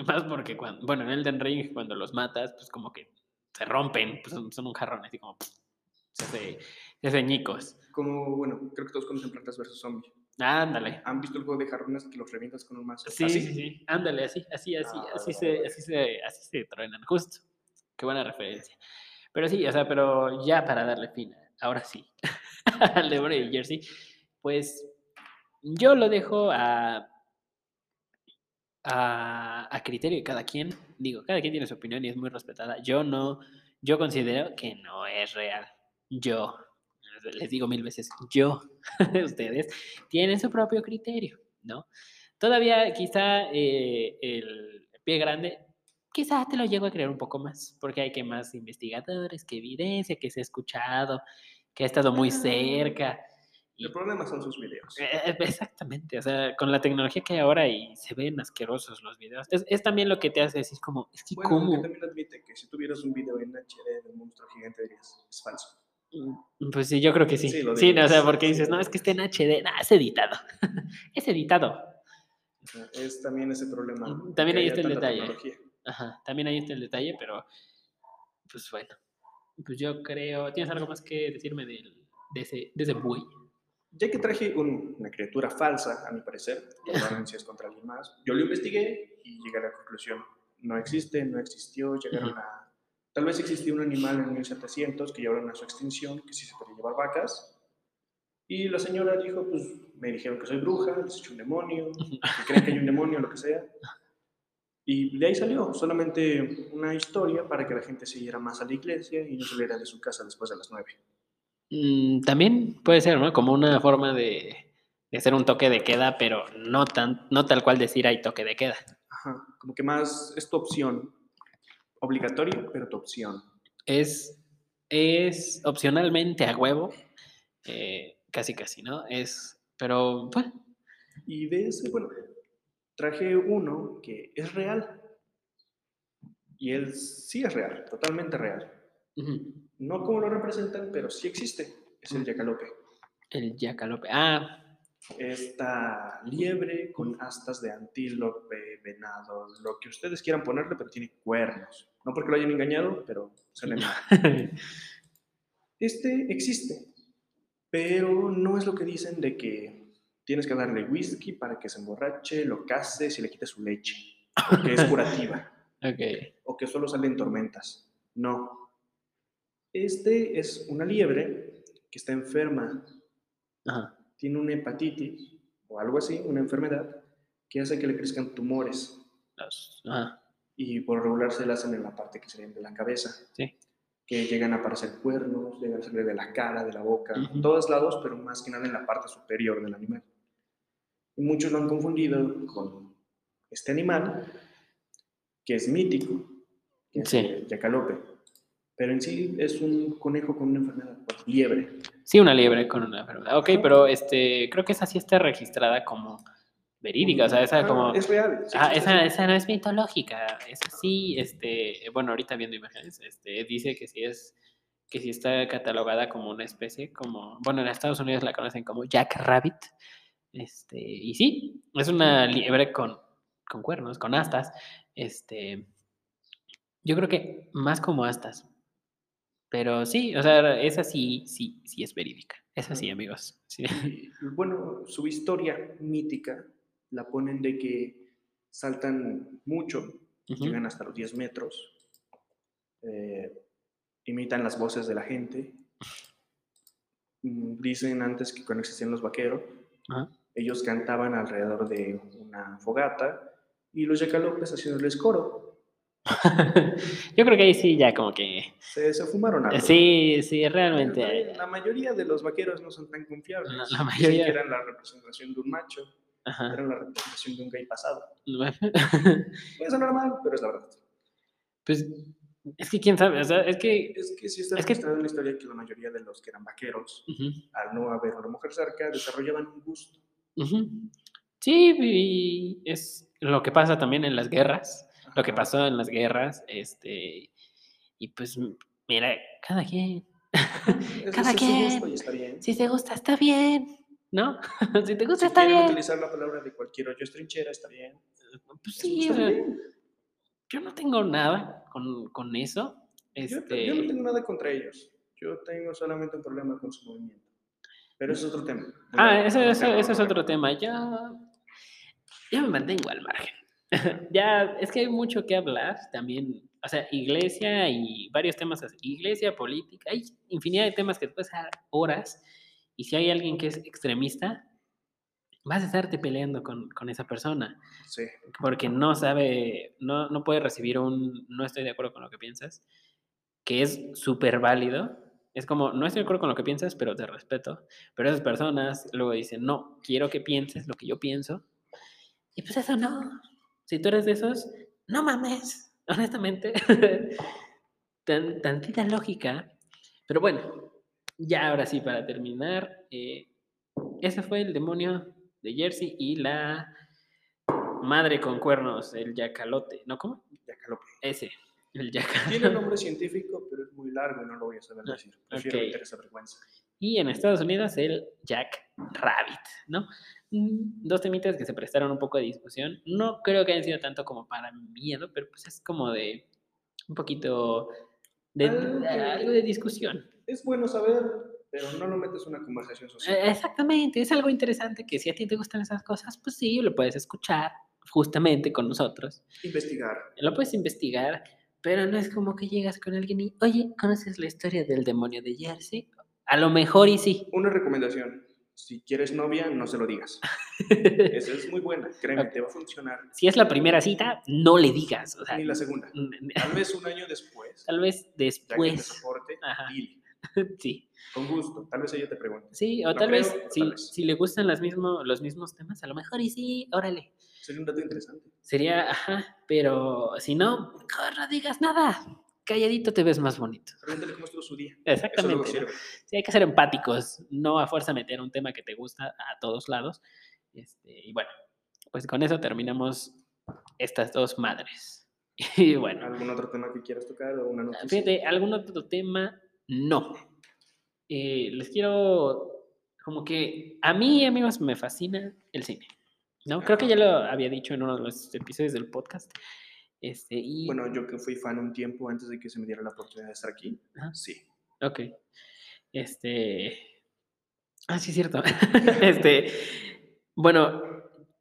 Más porque cuando, bueno, en Elden Ring cuando los matas, pues como que se rompen, pues son, son un jarrón, así como se hace, se hace ñicos. Como, bueno, creo que todos conocen Plantas vs. Zombie. Ándale. ¿Han visto el juego de jarrones que los revientas con un mazo? Sí, ¿Así? sí, sí, ándale, así, así, así, Ah, así, vale, se, así, se, así se truenan, justo. Qué buena referencia. Pero sí, o sea, pero ya para darle fin, ahora sí, (laughs) al de Brave Jersey, pues yo lo dejo a, a, a criterio de cada quien. Digo, cada quien tiene su opinión y es muy respetada. Yo no, yo considero que no es real. Yo, les digo mil veces, yo, (laughs) ustedes tienen su propio criterio, ¿no? Todavía quizá eh, el pie grande, quizá te lo llego a creer un poco más, porque hay que más investigadores, que evidencia, que se ha escuchado, que ha estado muy cerca. Y- El problema son sus videos. eh, eh, Exactamente, o sea, con la tecnología que hay ahora y se ven asquerosos los videos, es, es también lo que te hace decir como, es que Bueno, cómo, también admite que si tuvieras un video en HD del monstruo gigante dirías, es falso. Mm, Pues sí, yo creo que sí. Sí, Sí, no, o sea, porque dices, no, es que está en HD, no, es editado. (laughs) es editado. Es también ese problema. También ahí está el detalle. tecnología. Ajá, también ahí está el detalle, pero pues bueno. Pues yo creo. ¿Tienes algo más que decirme del, de, ese, de ese buey? Ya que traje un- una criatura falsa, a mi parecer, si es contra alguien más, yo lo investigué y llegué a la conclusión. No existe, no existió, llegaron Ujú. a... Tal vez existió un animal en 1700 que llevaron a su extinción, que sí se podía llevar vacas. Y la señora dijo, pues me dijeron que soy bruja, les eché un demonio, que creen que hay un demonio, lo que sea. Y de ahí salió solamente una historia para que la gente siguiera más a la iglesia y no saliera de su casa después de las nueve. Mm, También puede ser, ¿no? Como una forma de, de hacer un toque de queda, pero no, tan, no tal cual decir hay toque de queda. Ajá, como que más es tu opción. Obligatorio, pero tu opción. Es, es opcionalmente a huevo, eh, casi casi, ¿no? Es, pero, pues, Y de ese, bueno, traje uno que es real. Y él sí es real, totalmente real. ujú, No como lo representan, pero sí existe. Es el yacalope. el yacalope. Ah, Esta liebre con astas de antílope, venado, lo que ustedes quieran ponerle, pero tiene cuernos. No porque lo hayan engañado, pero se le (laughs) Este existe, pero no es lo que dicen de que tienes que darle whisky para que se emborrache, lo cases y le quites su leche, que es curativa, (laughs) ok. o que solo salen tormentas. No. Este es una liebre que está enferma, Ajá. tiene una hepatitis o algo así, una enfermedad que hace que le crezcan tumores ajá. y por regular se la hacen en la parte que sería de la cabeza. Sí. que llegan a aparecer cuernos, llegan a salir de la cara, de la boca, en todos lados, pero más que nada en la parte superior del animal. Y muchos lo han confundido con este animal, que es mítico, que es Sí. el yacalope. Pero en sí es un conejo con una enfermedad, pues, liebre. Sí, una liebre con una enfermedad. Ok, pero este, creo que esa sí está registrada como verídica, o sea, esa Ah, como... Es real. sí Ah, esa, sí. esa no es mitológica, esa sí, este, bueno, ahorita viendo imágenes, este, dice que sí es, que sí está catalogada como una especie, como, bueno, en Estados Unidos la conocen como Jack Rabbit, este, y sí, es una liebre con, con cuernos, con astas, este, yo creo que más como astas, pero sí, o sea, esa sí, sí, sí es verídica, esa sí, amigos, sí. Bueno, su historia mítica la ponen de que saltan mucho, llegan hasta los 10 metros, eh, imitan las voces de la gente. Mm, Dicen antes que cuando existían los vaqueros, ellos cantaban alrededor de una fogata y los yacalopes haciéndoles coro. (laughs) Yo creo que ahí sí ya como que... Se, se fumaron algo. Sí, sí, realmente. también La mayoría de los vaqueros no son tan confiables. La- la mayoría- eran la representación de un macho, Ajá. eran la representación de un gay pasado. Bueno, (laughs) Puede sonar mal, pero es la verdad. Pues es que quién sabe, o sea, es que. Es que sí está Es que- en la historia que la mayoría de los que eran vaqueros, al no haber una mujer cerca, desarrollaban un gusto. Sí, y es lo que pasa también en las guerras, lo que pasó en las guerras, este, y pues mira, cada quien, (laughs) cada gusto quien. y está bien. si te gusta está bien, ¿no? (laughs) si te gusta Si está bien. utilizar la palabra de cualquier hoyo es trinchera, está bien. Pues sí, está o sea, bien. yo no tengo nada con, con eso. Yo, Este, yo no tengo nada contra ellos. Yo tengo solamente un problema con su movimiento. Pero eso es otro tema. Ah, eso, eso, eso es otro tema. Yo, yo me mantengo al margen. (laughs) ya, es que hay mucho que hablar también. O sea, iglesia y varios temas así. Iglesia, política, hay infinidad de temas que puedes dar horas. Y si hay alguien que es extremista, vas a estarte peleando con, con esa persona. Sí. Porque no sabe, no, no puede recibir un no estoy de acuerdo con lo que piensas, que es súper válido. Es como, no estoy de acuerdo con lo que piensas, pero te respeto. Pero esas personas luego dicen, no, quiero que pienses lo que yo pienso. Y pues eso no. Si tú eres de esos, no mames, (laughs) honestamente. (laughs) Tan, tantita lógica. Pero bueno, ya ahora sí, para terminar, eh, ese fue el demonio de Jersey y la madre con cuernos, el yacalote. ¿No? ¿Cómo? Yacalope. Ese, el Tiene yacalote. nombre científico, pero es muy largo y no lo voy a saber Ah, decir. Prefiero ok. evitar esa vergüenza. Y en Estados Unidos el Jack Rabbit, ¿no? mm, dos temitas que se prestaron un poco de discusión. No creo que hayan sido tanto como para miedo, pero pues es como de un poquito de Algo que- algo de discusión. Es bueno saber, pero no lo metes una conversación social. Eh, Exactamente, es algo interesante que si a ti te gustan esas cosas, pues sí, lo puedes escuchar justamente con nosotros. Investigar. Lo puedes investigar, pero no es como que llegas con alguien y, oye, ¿conoces la historia del demonio de Jersey? A lo mejor y sí. Una recomendación. Si quieres novia, no se lo digas. (laughs) Esa es muy buena. Créeme, te va a funcionar. si es la primera cita, no le digas. O sea, Ni la segunda. Tal vez un año después, tal vez ya que te después. soporte, dile. (laughs) Sí, Con gusto. Tal vez ella te pregunte. sí, o No tal creo, vez, si, tal vez. si le gustan las mismo, los mismos temas, a lo mejor y sí, órale. Sería un dato interesante. Sería, ajá, pero si no, mejor no digas nada. Calladito te ves más bonito. Pregúntale cómo estuvo su día. Eso Exactamente. ¿no? sirve. Sí, hay que ser empáticos, no a fuerza meter un tema que te gusta a todos lados. Este, y bueno, pues con eso terminamos estas dos madres. (laughs) Y bueno, ¿Algún otro tema que quieras tocar o una noticia? fíjate, ¿algún otro tema? No. Eh, les quiero, como que a mí, amigos, me fascina el cine. ¿no? Creo que ya lo había dicho en uno de los episodios del podcast. Este, y, Bueno, yo que fui fan un tiempo antes de que se me diera la oportunidad de estar aquí. Ajá. Sí. Ok. Este. Ah, sí, es cierto. (laughs) este. Bueno,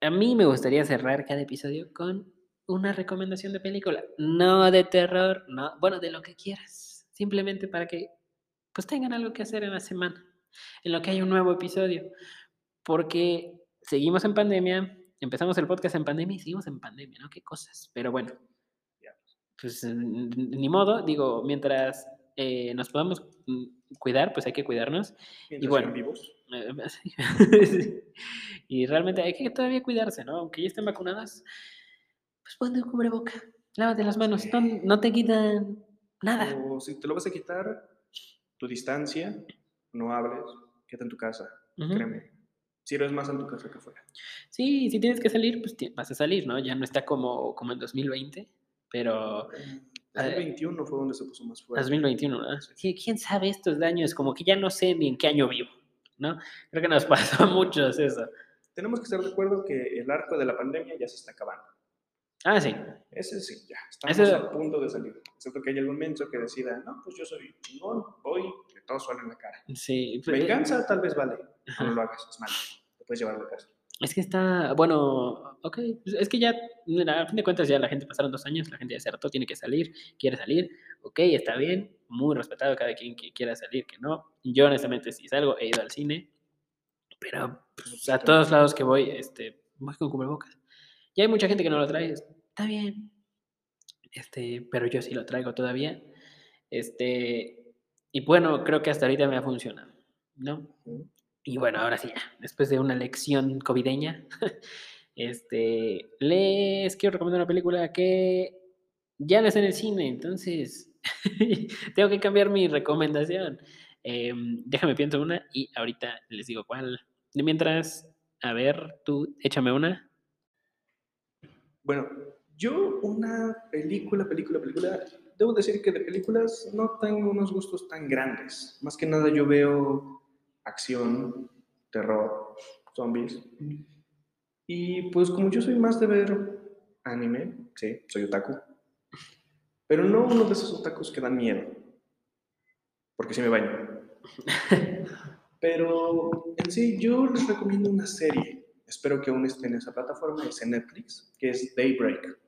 a mí me gustaría cerrar cada episodio con una recomendación de película. No de terror, no. Bueno, de lo que quieras. Simplemente para que pues tengan algo que hacer en la semana. En lo que hay un nuevo episodio. Porque seguimos en pandemia. Empezamos el podcast en pandemia y seguimos en pandemia, ¿no? Qué cosas. Pero bueno. Pues ni modo. Digo, mientras eh, nos podamos mm, cuidar, pues hay que cuidarnos. Mientras bueno. sean vivos. Eh, (laughs) y realmente hay que todavía cuidarse, ¿no? Aunque ya estén vacunadas, pues ponte un cubreboca, lávate las manos, no, no te quitan nada. O si te lo vas a quitar, tu distancia, no hables, quédate en tu casa. Ujú. Créeme. Sirves más en tu casa que afuera. Sí, si tienes que salir, pues vas a salir, ¿no? Ya no está como, como en 2020, pero En 2021 fue donde se puso más fuerte. 2021, ¿no? Sí, quién sabe estos años, como que ya no sé ni en qué año vivo, ¿no? Creo que nos (laughs) pasó a muchos eso. Tenemos que estar de acuerdo que el arco de la pandemia ya se está acabando. Ah, sí. Ese sí, ya. Estamos Ese- a punto de salir. Excepto que haya algún menso que decida, no, pues yo soy chingón, voy, que todo suena en la cara. Sí. pues, Venganza tal vez vale. No lo hagas, es malo. Te puedes llevar a la casa. Es que está, bueno, ok, pues es que ya, a fin de cuentas ya la gente pasaron dos años, la gente ya se hartó, tiene que salir, quiere salir, ok, está bien, muy respetado cada quien que quiera salir, que no. Yo honestamente si salgo he ido al cine, pero pues, a todos lados que voy, este, voy con cubrebocas. Y hay mucha gente que no lo trae, está bien, este, pero yo sí lo traigo todavía, este, y bueno, creo que hasta ahorita me ha funcionado, ¿no? Y bueno, ahora sí, ya, después de una lección covideña, (laughs) este, les quiero recomendar una película que ya no está en el cine, entonces (laughs) tengo que cambiar mi recomendación. Em, déjame pienso una y ahorita les digo cuál. De mientras, a ver, tú échame una. Bueno, yo una película, película, película, debo decir que de películas no tengo unos gustos tan grandes. Más que nada yo veo acción, terror, zombies. Y pues como yo soy más de ver anime, sí, soy otaku. Pero no uno de esos otakus que dan miedo. Porque sí me baño. (laughs) Pero en sí, yo les recomiendo una serie. Espero que aún esté en esa plataforma, es en Netflix, que es Daybreak.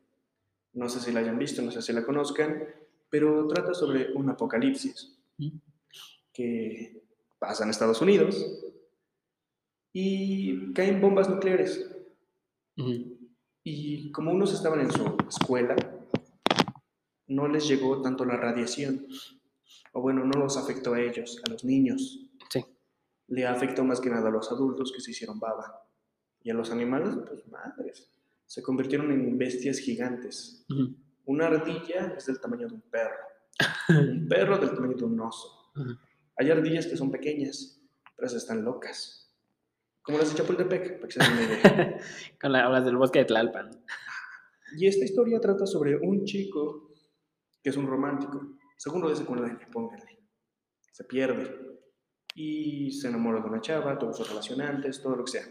No sé si la hayan visto, no sé si la conozcan, pero trata sobre un apocalipsis que pasa en Estados Unidos y caen bombas nucleares. Y como unos estaban en su escuela, no les llegó tanto la radiación, o bueno, no los afectó a ellos, a los niños. Sí. Le afectó más que nada a los adultos que se hicieron baba. Y a los animales, pues madres, se convirtieron en bestias gigantes. Una ardilla es del tamaño de un perro, un perro del tamaño de un oso. Ujú. Hay ardillas que son pequeñas, pero están locas. Como las de Chapultepec, para que se den una idea. (laughs) Con la, hablas del bosque de Tlalpan. Y esta historia trata sobre un chico que es un romántico, segundo de secundaria, pónganle. Se pierde y se enamora de una chava, tuvo sus relación antes, todo lo que sea.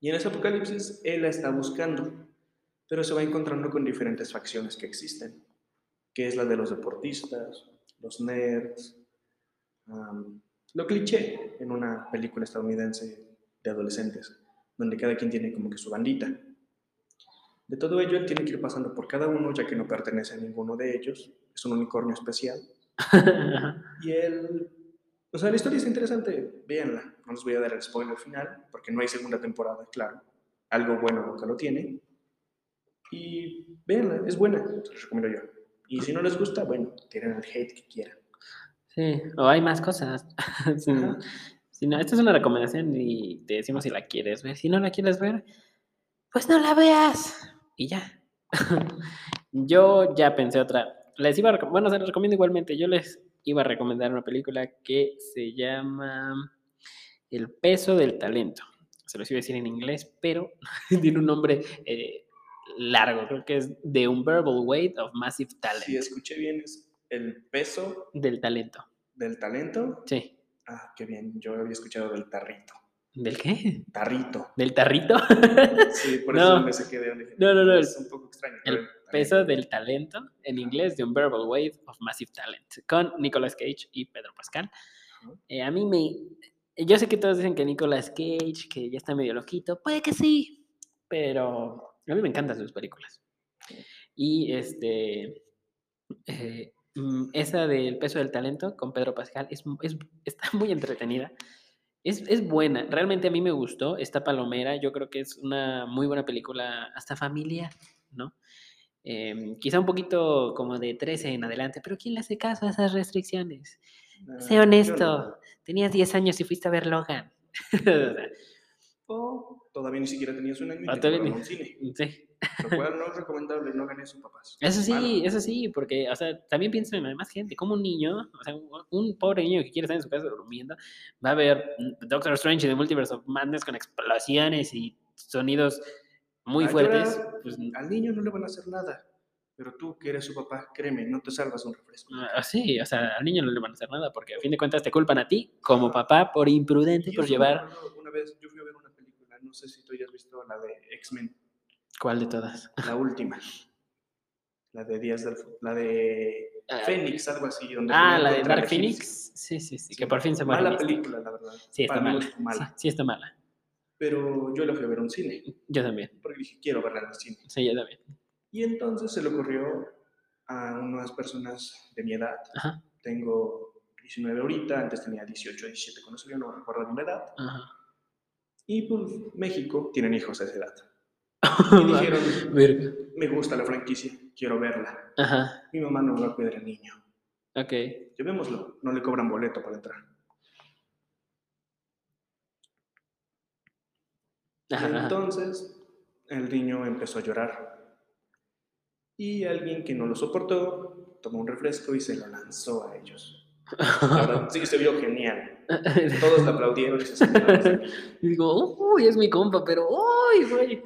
Y en ese apocalipsis él la está buscando, pero se va encontrando con diferentes facciones que existen, que es la de los deportistas, los nerds, lo cliché en una película estadounidense de adolescentes, donde cada quien tiene como que su bandita. De todo ello, él tiene que ir pasando por cada uno, ya que no pertenece a ninguno de ellos. Es un unicornio especial. (laughs) Y él... O sea, la historia es interesante, véanla. No les voy a dar el spoiler final, porque no hay segunda temporada, claro. Algo bueno nunca lo tiene. Y véanla, es buena, se los recomiendo yo. Y si no les gusta, bueno, tienen el hate que quieran. Sí, o hay más cosas. (laughs) Sí, si no, esta es una recomendación y te decimos si la quieres ver. Si no la quieres ver, pues no la veas. Y ya. (laughs) Yo ya pensé otra. Les iba a bueno, se los recomiendo igualmente. Yo les iba a recomendar una película que se llama El peso del talento. Se los iba a decir en inglés, pero (laughs) tiene un nombre eh, largo. Creo que es The Unbearable Weight of Massive Talent. Si escuché bien, es el peso Del talento. del talento. Sí. Ah, qué bien, yo había escuchado del tarrito. ¿Del qué? Tarrito. ¿Del tarrito? (laughs) Sí, por No. eso me saqué de donde No, no, no, Es un poco extraño. el peso del talento, en inglés, The Unbearable Weight of Massive Talent, con Nicolas Cage y Pedro Pascal. Eh, a mí me... Yo sé que todos dicen que Nicolas Cage, que ya está medio loquito, puede que sí, pero a mí me encantan sus películas. Y este... eh, esa del peso del talento con Pedro Pascal es, es- (laughs) está muy entretenida. Es, es buena, realmente a mí me gustó, esta palomera, yo creo que es una muy buena película, hasta familiar, ¿no? Em, quizá un poquito como de 13 en adelante, pero ¿quién le hace caso a esas restricciones? Sé honesto, no. tenías 10 años y fuiste a ver Logan. (laughs) O sea, O todavía ni siquiera tenías un año y Ah, te a un cine. (laughs) sí. Lo cual no es recomendable, no hagan eso, papás. Eso Es malo. sí, eso sí, porque, o sea, también pienso en gente, como un niño, o sea, un, pobre niño que quiere estar en su casa durmiendo, va a ver Doctor Strange y The Multiverse of Madness con explosiones y sonidos muy A fuertes, pues, Al niño no le van a hacer nada. Pero tú, que eres su papá, créeme, no te salvas un refresco. ah, sí, o sea, al niño no le van a hacer nada, porque a fin de cuentas te culpan a ti, como papá, por imprudente, por sí llevar... Una vez yo fui a ver una sé si tú ya has visto la de X-Men, ¿Cuál de todas? la última. La de Días del la de Ah, Fénix, algo así. Donde Ah, la de Dark. Phoenix. Sí, sí, sí, Sí, que por fin se muere. Mala película, la verdad. Sí, está mala. mala. Sí, sí está mala. Pero yo la fui a ver un cine, Yo también. porque dije, quiero verla en el cine. Sí, yo también. Y entonces se le ocurrió a unas personas de mi edad. Ajá, Tengo 19 ahorita, antes tenía 18, 17 cuando salió, no recuerdo la edad. ajá. Y pues México tienen hijos a esa edad. (laughs) Y dijeron, Verga. me gusta la franquicia, quiero verla. Ajá, Mi mamá no va a cuidar al niño. ok. Llevémoslo, no le cobran boleto para entrar. Ajá. Entonces, el niño empezó a llorar. Y alguien que no lo soportó tomó un refresco y se lo lanzó a ellos. Verdad, (laughs) sí, se vio genial. (laughs) Todos le aplaudieron y se sentaron. Y digo, uy, es mi compa, pero uy, güey.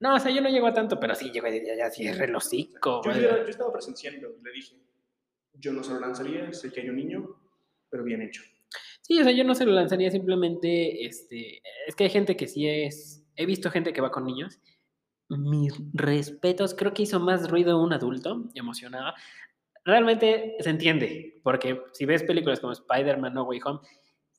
No, o sea, yo no llego a tanto, pero sí llego y diría, ya cierre el hocico, Yo, yo- estaba presenciando le dije, yo no se lo lanzaría, sé que hay un niño, pero bien hecho. Sí, o sea, yo no se lo lanzaría simplemente, este, es que hay gente que sí es, he visto gente que va con niños, mis respetos, creo que hizo más ruido un adulto, emocionado. Realmente se entiende, porque si ves películas como Spider-Man No Way Home,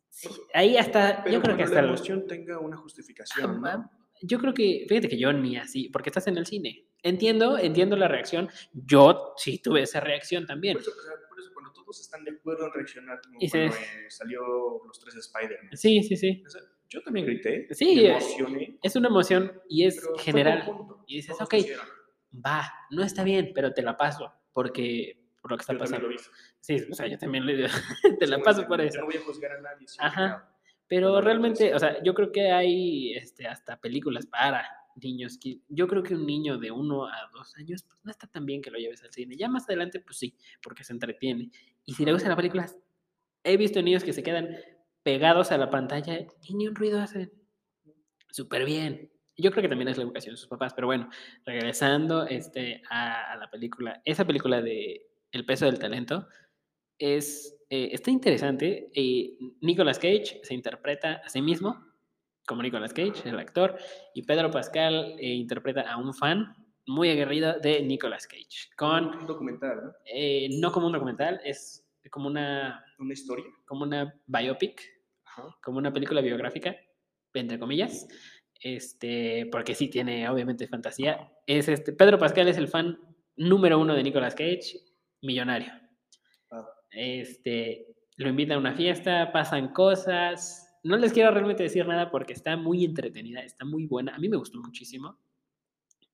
sí, ahí hasta, Pero yo creo que hasta... la el- emoción tenga una justificación, ¿no? Ah, Yo creo que, fíjate que yo ni así, porque estás en el cine. Entiendo, entiendo la reacción. Yo sí tuve esa reacción también. Por eso, por eso cuando todos están de acuerdo en reaccionar, como Y se- cuando eh, salió los tres Spider-Man. Sí, sí, sí. O sea, yo también grité, Sí, me eh, emocioné, Es una emoción y es general. Y dices, ok. Va, no está bien, pero te la paso, porque por lo que está Yo también pasando. lo. Sí, o sea, yo también le, (laughs) te la paso por eso. no voy a juzgar a nadie. Ajá. Pero realmente, o sea, yo creo que hay este, hasta películas para niños. Que, yo creo que un niño de uno a dos años pues, no está tan bien que lo lleves al cine. Ya más adelante, pues sí, porque se entretiene. Y si le gusta la película, he visto niños que se quedan pegados a la pantalla y ni un ruido hacen. Súper bien. Yo creo que también es la educación de sus papás, pero bueno, regresando este, a, a la película, esa película de El peso del talento es, eh, está interesante. eh, Nicolas Cage se interpreta a sí mismo como Nicolas Cage, el actor, y Pedro Pascal eh, interpreta a un fan muy aguerrido de Nicolas Cage, con, Un documental, ¿no? eh, no como un documental, es como una, Una historia. como una biopic, Ajá. como una película biográfica, entre comillas, este, porque sí tiene obviamente fantasía. Es este, Pedro Pascal es el fan número uno de Nicolas Cage, millonario. Ah. Este, lo invita a una fiesta, pasan cosas. No les quiero realmente decir nada porque está muy entretenida, está muy buena. A mí me gustó muchísimo.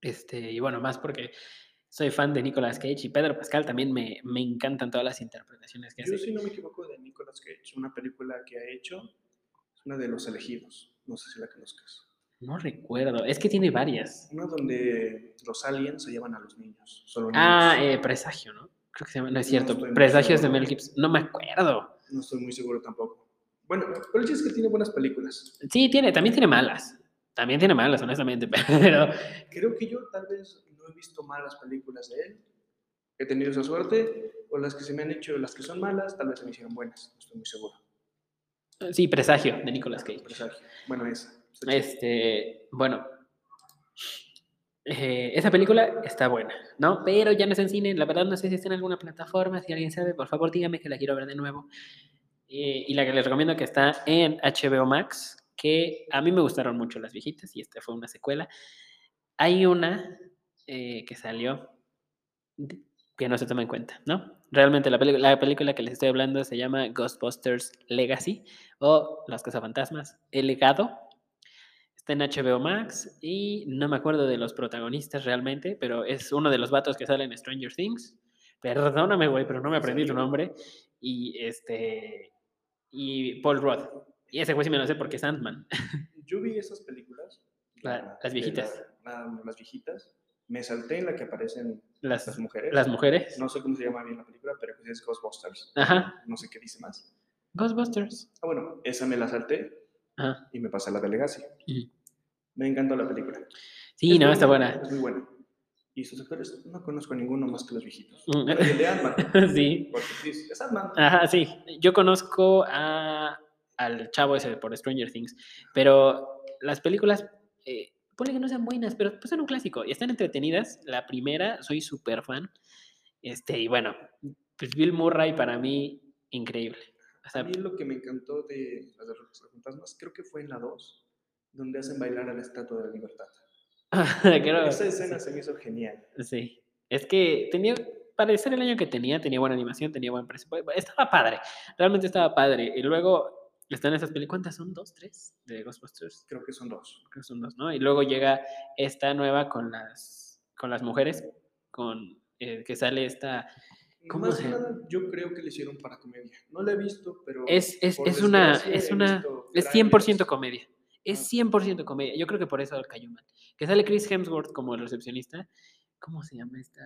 Este, y bueno, más porque soy fan de Nicolas Cage y Pedro Pascal también me, me encantan todas las interpretaciones que Yo, hace. si no me equivoco, de Nicolas Cage, una película que ha hecho, es una de Los Elegidos. No sé si la conozcas. No recuerdo, es que tiene varias. Una donde los aliens se llevan a los niños. Solo Ah, niños. eh, Presagio, ¿no? Creo que se llama, no es cierto, Presagios de. Mel Gibson. No me acuerdo. No estoy muy seguro tampoco. Bueno, pero el es que tiene buenas películas. Sí, tiene, también tiene malas. También tiene malas, honestamente, (laughs) pero Creo que yo tal vez no he visto malas películas de él. He tenido esa suerte. O las que se me han hecho, las que son malas, tal vez se me hicieron buenas. No estoy muy seguro. sí, Presagio de Nicolas Cage. Presagio. Bueno, esa. Este, bueno, eh, esa película está buena, ¿no? Pero ya no está en cine, la verdad no sé si está en alguna plataforma, si alguien sabe, por favor dígame que la quiero ver de nuevo. Eh, y la que les recomiendo que está en HBO Max, que a mí me gustaron mucho las viejitas y esta fue una secuela. Hay una eh, que salió que no se toma en cuenta, ¿no? Realmente la, película que les estoy hablando se llama Ghostbusters Legacy o Los Cazafantasmas, El Legado. Está en HBO Max y no me acuerdo de los protagonistas realmente, pero es uno de los vatos que sale en Stranger Things. Perdóname, güey, pero no me aprendí tu nombre. Y este. Y Paul Rudd. Y ese güey sí me lo sé porque es Ant-Man. (laughs) Yo vi esas películas. La- la- las viejitas. la- la- las viejitas. Me salté en la que aparecen Las, las mujeres. las mujeres. No sé cómo se llama bien la película, pero que es Ghostbusters. Ajá. No sé qué dice más. Ghostbusters. Ah, bueno, esa me la salté Ajá. y me pasé a la de Legacy. Me encantó la película. Sí, Es no, está buena. Es muy buena. Y sus actores, no conozco a ninguno más que los viejitos. Mm. El de Ant-Man. (laughs) sí. Porque sí, es Ant-Man. Ajá, sí. Yo conozco a, al chavo ese por Stranger Things, pero las películas, eh, ponle que no sean buenas, pero pues son un clásico y están entretenidas. La primera, soy súper fan. Este, y bueno, pues Bill Murray para mí, increíble. O A mí lo que me encantó de las de los fantasmas, creo que fue en la 2, donde hacen bailar a la Estatua de la Libertad. (laughs) creo- Esa escena se me hizo genial. Sí, es que tenía, para ser el año que tenía, tenía buena animación, tenía buen presupuesto, estaba padre, realmente estaba padre. Y luego están esas películas, ¿cuántas son? ¿Dos, tres? De Ghostbusters, Creo que son dos. creo que son dos, ¿no? Y luego llega esta nueva con las, con las mujeres, con eh, que sale esta... ¿Cómo Más se que llama? nada, yo creo que le hicieron para comedia. No la he visto, pero. Es, es, es una, es una, es trailers. 100% comedia. Es Ah. 100% comedia. Yo creo que por eso cayó mal. Que sale Chris Hemsworth como el recepcionista. ¿Cómo se llama esta,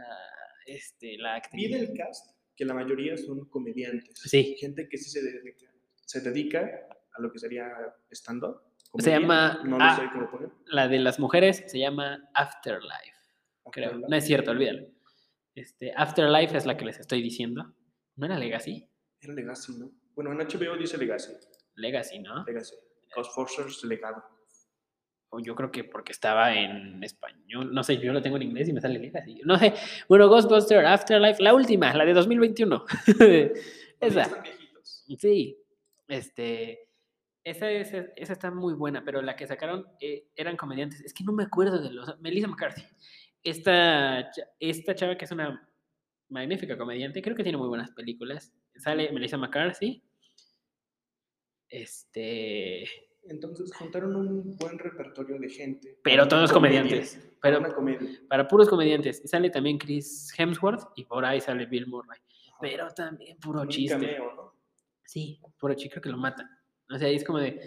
este, la Vi actriz? del cast que la mayoría son comediantes. Sí. Gente que sí se dedica, se dedica a lo que sería stand-up. Se llama- No ah, lo sé cómo poner. La de las mujeres se llama Afterlife, creo. Afterlife. No es cierto, olvídalo. Este, Afterlife es la que les estoy diciendo. ¿No era Legacy? Era Legacy, ¿no? Bueno, en HBO dice Legacy. Legacy, ¿no? Legacy. Ghostbusters Legado. O yo creo que porque estaba en español. No sé, yo lo tengo en inglés y me sale Legacy. No sé. Bueno, Ghostbuster Afterlife, la última, la de 2021. Oye, (laughs) Esa. Están viejitos. Sí, este, esa, esa, esa está muy buena, pero la que sacaron eh, eran comediantes. Es que no me acuerdo de los. Melissa McCarthy. Esta, esta chava que es una magnífica comediante, creo que tiene muy buenas películas. Sale Melissa McCarthy. Este. Entonces juntaron un buen repertorio de gente. Pero todos comediantes. para Pero una comedia. para puros comediantes. Y sale también Chris Hemsworth y por ahí sale Bill Murray. Ajá. Pero también puro Un chiste. cameo, ¿no? Sí, puro chiste, creo que lo matan. O sea, es como de.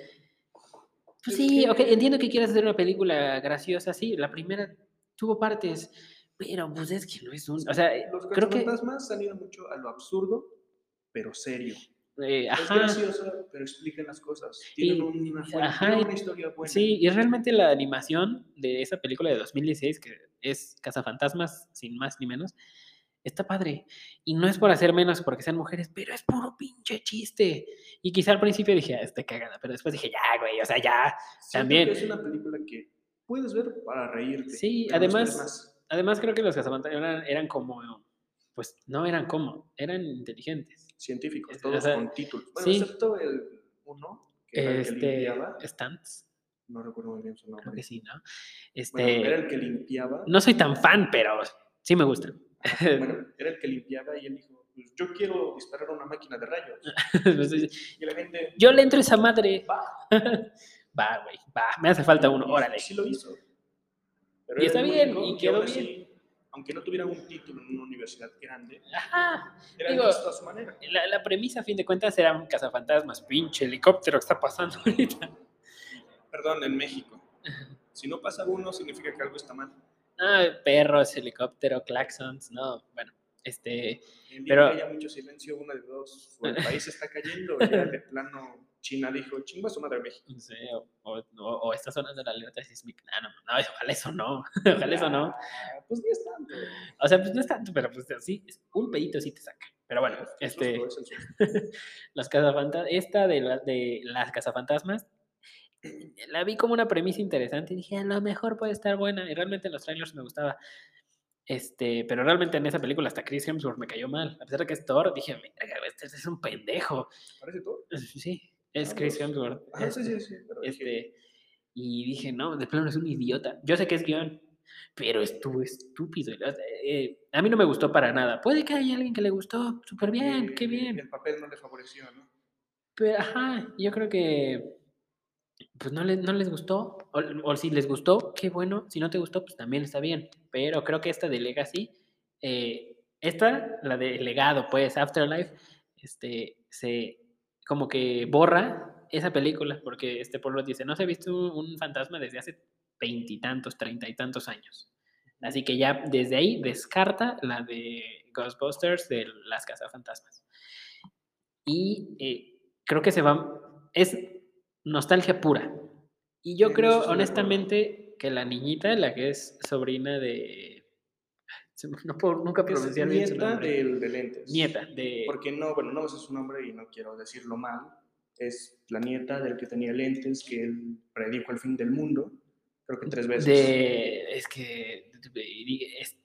Pues Es sí, ok, entiendo que quieras hacer una película graciosa, sí. La primera tuvo partes, pero pues es que no es un. O sea, Los creo que. fantasmas han ido mucho a lo absurdo, pero serio. eh, Es ajá. graciosa, pero explican las cosas. Tienen Y- una, fuente- ajá, tienen una historia buena. Sí, y realmente la animación de esa película de 2016, que es Cazafantasmas, sin más ni menos, está padre. Y no es por hacer menos porque sean mujeres, pero es puro pinche chiste. Y quizá al principio dije, ah, está cagada, pero después dije, ya, güey, o sea, ya. Siento También. que es una película que puedes ver para reírte. Sí, además- más. Además, creo que los cazafantasmas eran, eran como, pues no eran como, eran inteligentes. científicos, Es- todos o sea, con títulos. Bueno, sí. excepto el uno, que era el que Este, limpiaba. Stantz, No recuerdo muy bien su nombre. creo que sí, ¿no? Bueno, era Este, el que limpiaba. no soy tan fan, pero sí me gustan. (laughs) Bueno, era el que limpiaba y él dijo, pues yo quiero disparar una máquina de rayos. (laughs) Y la gente, Yo le entro a esa madre. va. (laughs) Va, güey, va, me hace falta uno, órale. Sí lo hizo. Pero Y está bien, único y quedó bien. así, aunque no tuviera un título en una universidad grande, Ajá. era Digo, a su manera. La, la premisa, a fin de cuentas, era un cazafantasmas. Pinche helicóptero que está pasando (laughs) ahorita. Perdón, en México. Si no pasa uno, significa que algo está mal. Ah, perros, helicóptero, claxons, no, bueno, este, El Pero- haya mucho silencio, una de dos, o el país está cayendo, o ya de (laughs) plano China dijo, chinga su madre México. no o, o, o- o está sonando la alerta sísmica. No, no, no, (laughs) ojalá eso no, (laughs) ojalá eso no. Ah, Pues ni es tanto. O sea, pues no es tanto, pero pues sí, un pedito sí te saca. Pero bueno, El este, es (laughs) las cazafantasmas, esta de, la- de las cazafantasmas, la vi como una premisa interesante y dije, a lo mejor puede estar buena. Y realmente en los trailers me gustaba. Este, pero realmente en esa película hasta Chris Hemsworth me cayó mal. A pesar de que es Thor, dije, "Verga, este es un pendejo. ¿Parece todo? Sí, es Ah, Chris pues, Hemsworth. Ajá, sí, sí, sí. Pero dije, Este, y dije, no, de plano es un idiota. Yo sé que es guion, pero estuvo estúpido. sea, eh, a mí no me gustó para nada. Puede que haya alguien que le gustó, súper bien, qué eh, bien. El papel no le favoreció, ¿no? Pero, ajá, yo creo que pues no, les, no les gustó. O, o si les gustó, qué bueno. Si no te gustó, pues también está bien. Pero creo que esta de Legacy, eh, esta, la de legado, pues, Afterlife, este, se como que borra esa película, porque este pueblo dice, no se ha visto un, fantasma desde hace veintitantos, treinta y tantos años. Así que ya desde ahí descarta la de Ghostbusters de las cazafantasmas. Y eh, creo que se va, es nostalgia pura. Y yo eso creo, honestamente, que la niñita, la que es sobrina de... (laughs) No puedo nunca pronunciar bien su nieta nombre. del de lentes. Nieta de... Porque no, bueno, no sé su nombre y no quiero decirlo mal. Es la nieta del que tenía lentes, que él predijo el fin del mundo, creo que tres veces. de es que... es-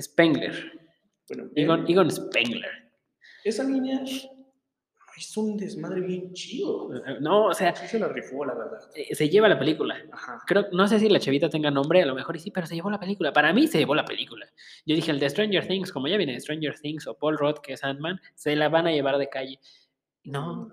Spengler. Bueno, Egon, Egon Spengler. esa niña hizo un desmadre bien chido. No, o sea, Sí se la rifó, la verdad. eh, se lleva la película. Ajá. Creo, no sé si la chavita tenga nombre, a lo mejor sí, pero se llevó la película. Para mí se llevó la película. Yo dije, el de Stranger Things, como ya viene de Stranger Things o Paul Rudd, que es Ant-Man, se la van a llevar de calle. No,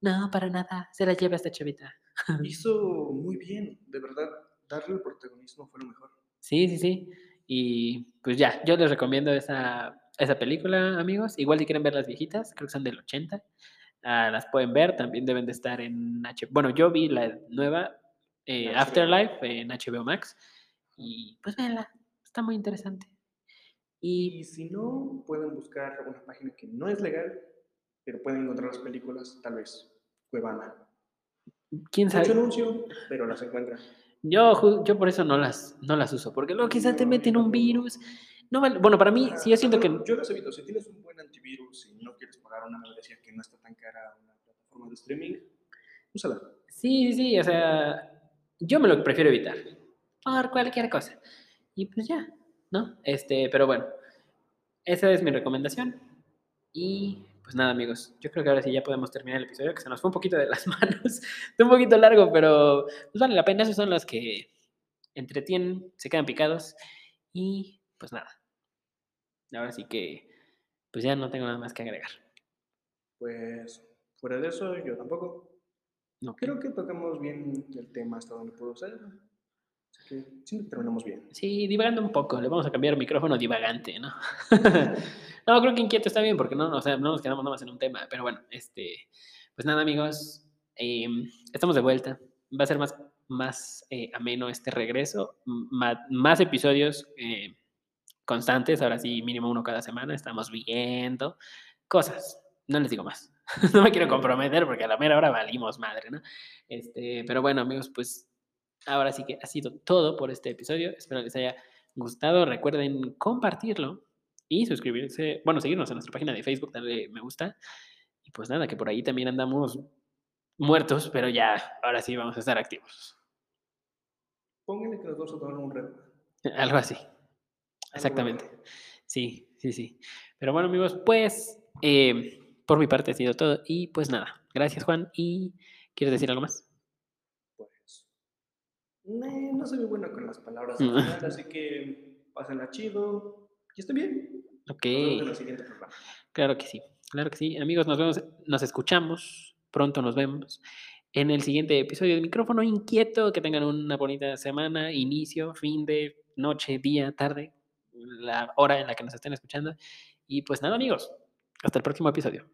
no, para nada. Se la lleva esta chavita. (laughs) Hizo muy bien, de verdad. Darle el protagonismo fue lo mejor. Sí, sí, sí. Y pues ya, yo les recomiendo esa, esa película, amigos. Igual si quieren ver las viejitas, creo que son del 80. Ah, las pueden ver, también deben de estar en H. Bueno, yo vi la nueva eh, HBO. Afterlife en HBO Max. Y pues véanla, está muy interesante. Y Y si no, pueden buscar una página que no es legal, pero pueden encontrar las películas, tal vez, Cuevana. quién Mucho sabe. anuncio, pero las encuentran. Yo, yo por eso no las, no las uso, porque luego quizás te meten un virus. No bueno, para mí, sí, yo siento que. Yo las evito. Si tienes un buen antivirus y no quieres pagar una membresía que no está tan cara una plataforma de streaming, úsala. Sí, sí, sí, o sea, yo me lo prefiero evitar. Por cualquier cosa. Y pues ya, ¿no? Este, pero bueno, esa es mi recomendación. Y pues nada, amigos, yo creo que ahora sí ya podemos terminar el episodio, que se nos fue un poquito de las (laughs) manos. Está un poquito largo, pero pues vale la pena. Esos son los que entretienen, se quedan picados. Y pues nada. Ahora sí que, pues ya no tengo nada más que agregar. Pues fuera de eso, yo tampoco. ¿no? Creo que tocamos bien el tema hasta donde pudo ser. Así que siempre terminamos bien. Sí, divagando un poco. Le vamos a cambiar micrófono divagante, ¿no? (laughs) no, creo que inquieto está bien porque no, o sea, no nos quedamos nada más en un tema. Pero bueno, este, pues nada, amigos. em, estamos de vuelta. Va a ser más, más eh, ameno este regreso. m- más episodios eh, constantes. Ahora sí, mínimo uno cada semana. Estamos viendo cosas. No les digo más. (laughs) no me quiero comprometer porque a la mera hora valimos madre, ¿no? Este, pero bueno, amigos, pues ahora sí que ha sido todo por este episodio. Espero les haya gustado. Recuerden compartirlo y suscribirse, bueno, seguirnos en nuestra página de Facebook, darle me gusta. Y pues nada, que por ahí también andamos muertos, pero ya, ahora sí vamos a estar activos. Pónganle que vamos a tomar un reto. Algo así. Exactamente. Sí, sí, sí. Pero bueno, amigos, pues eh, por mi parte ha sido todo. Y pues nada, gracias Juan. ¿Y quieres decir algo más? Pues. no soy muy bueno con las palabras (laughs) al final, así que pásenla chido. Y estén bien. Ok, Nos vemos en el siguiente programa. claro que sí. Claro que sí. Amigos, nos vemos, nos escuchamos. Pronto nos vemos en el siguiente episodio de Micrófono Inquieto. Que tengan una bonita semana, inicio, fin de, noche, día, tarde, la hora en la que nos estén escuchando. Y pues nada, amigos, hasta el próximo episodio.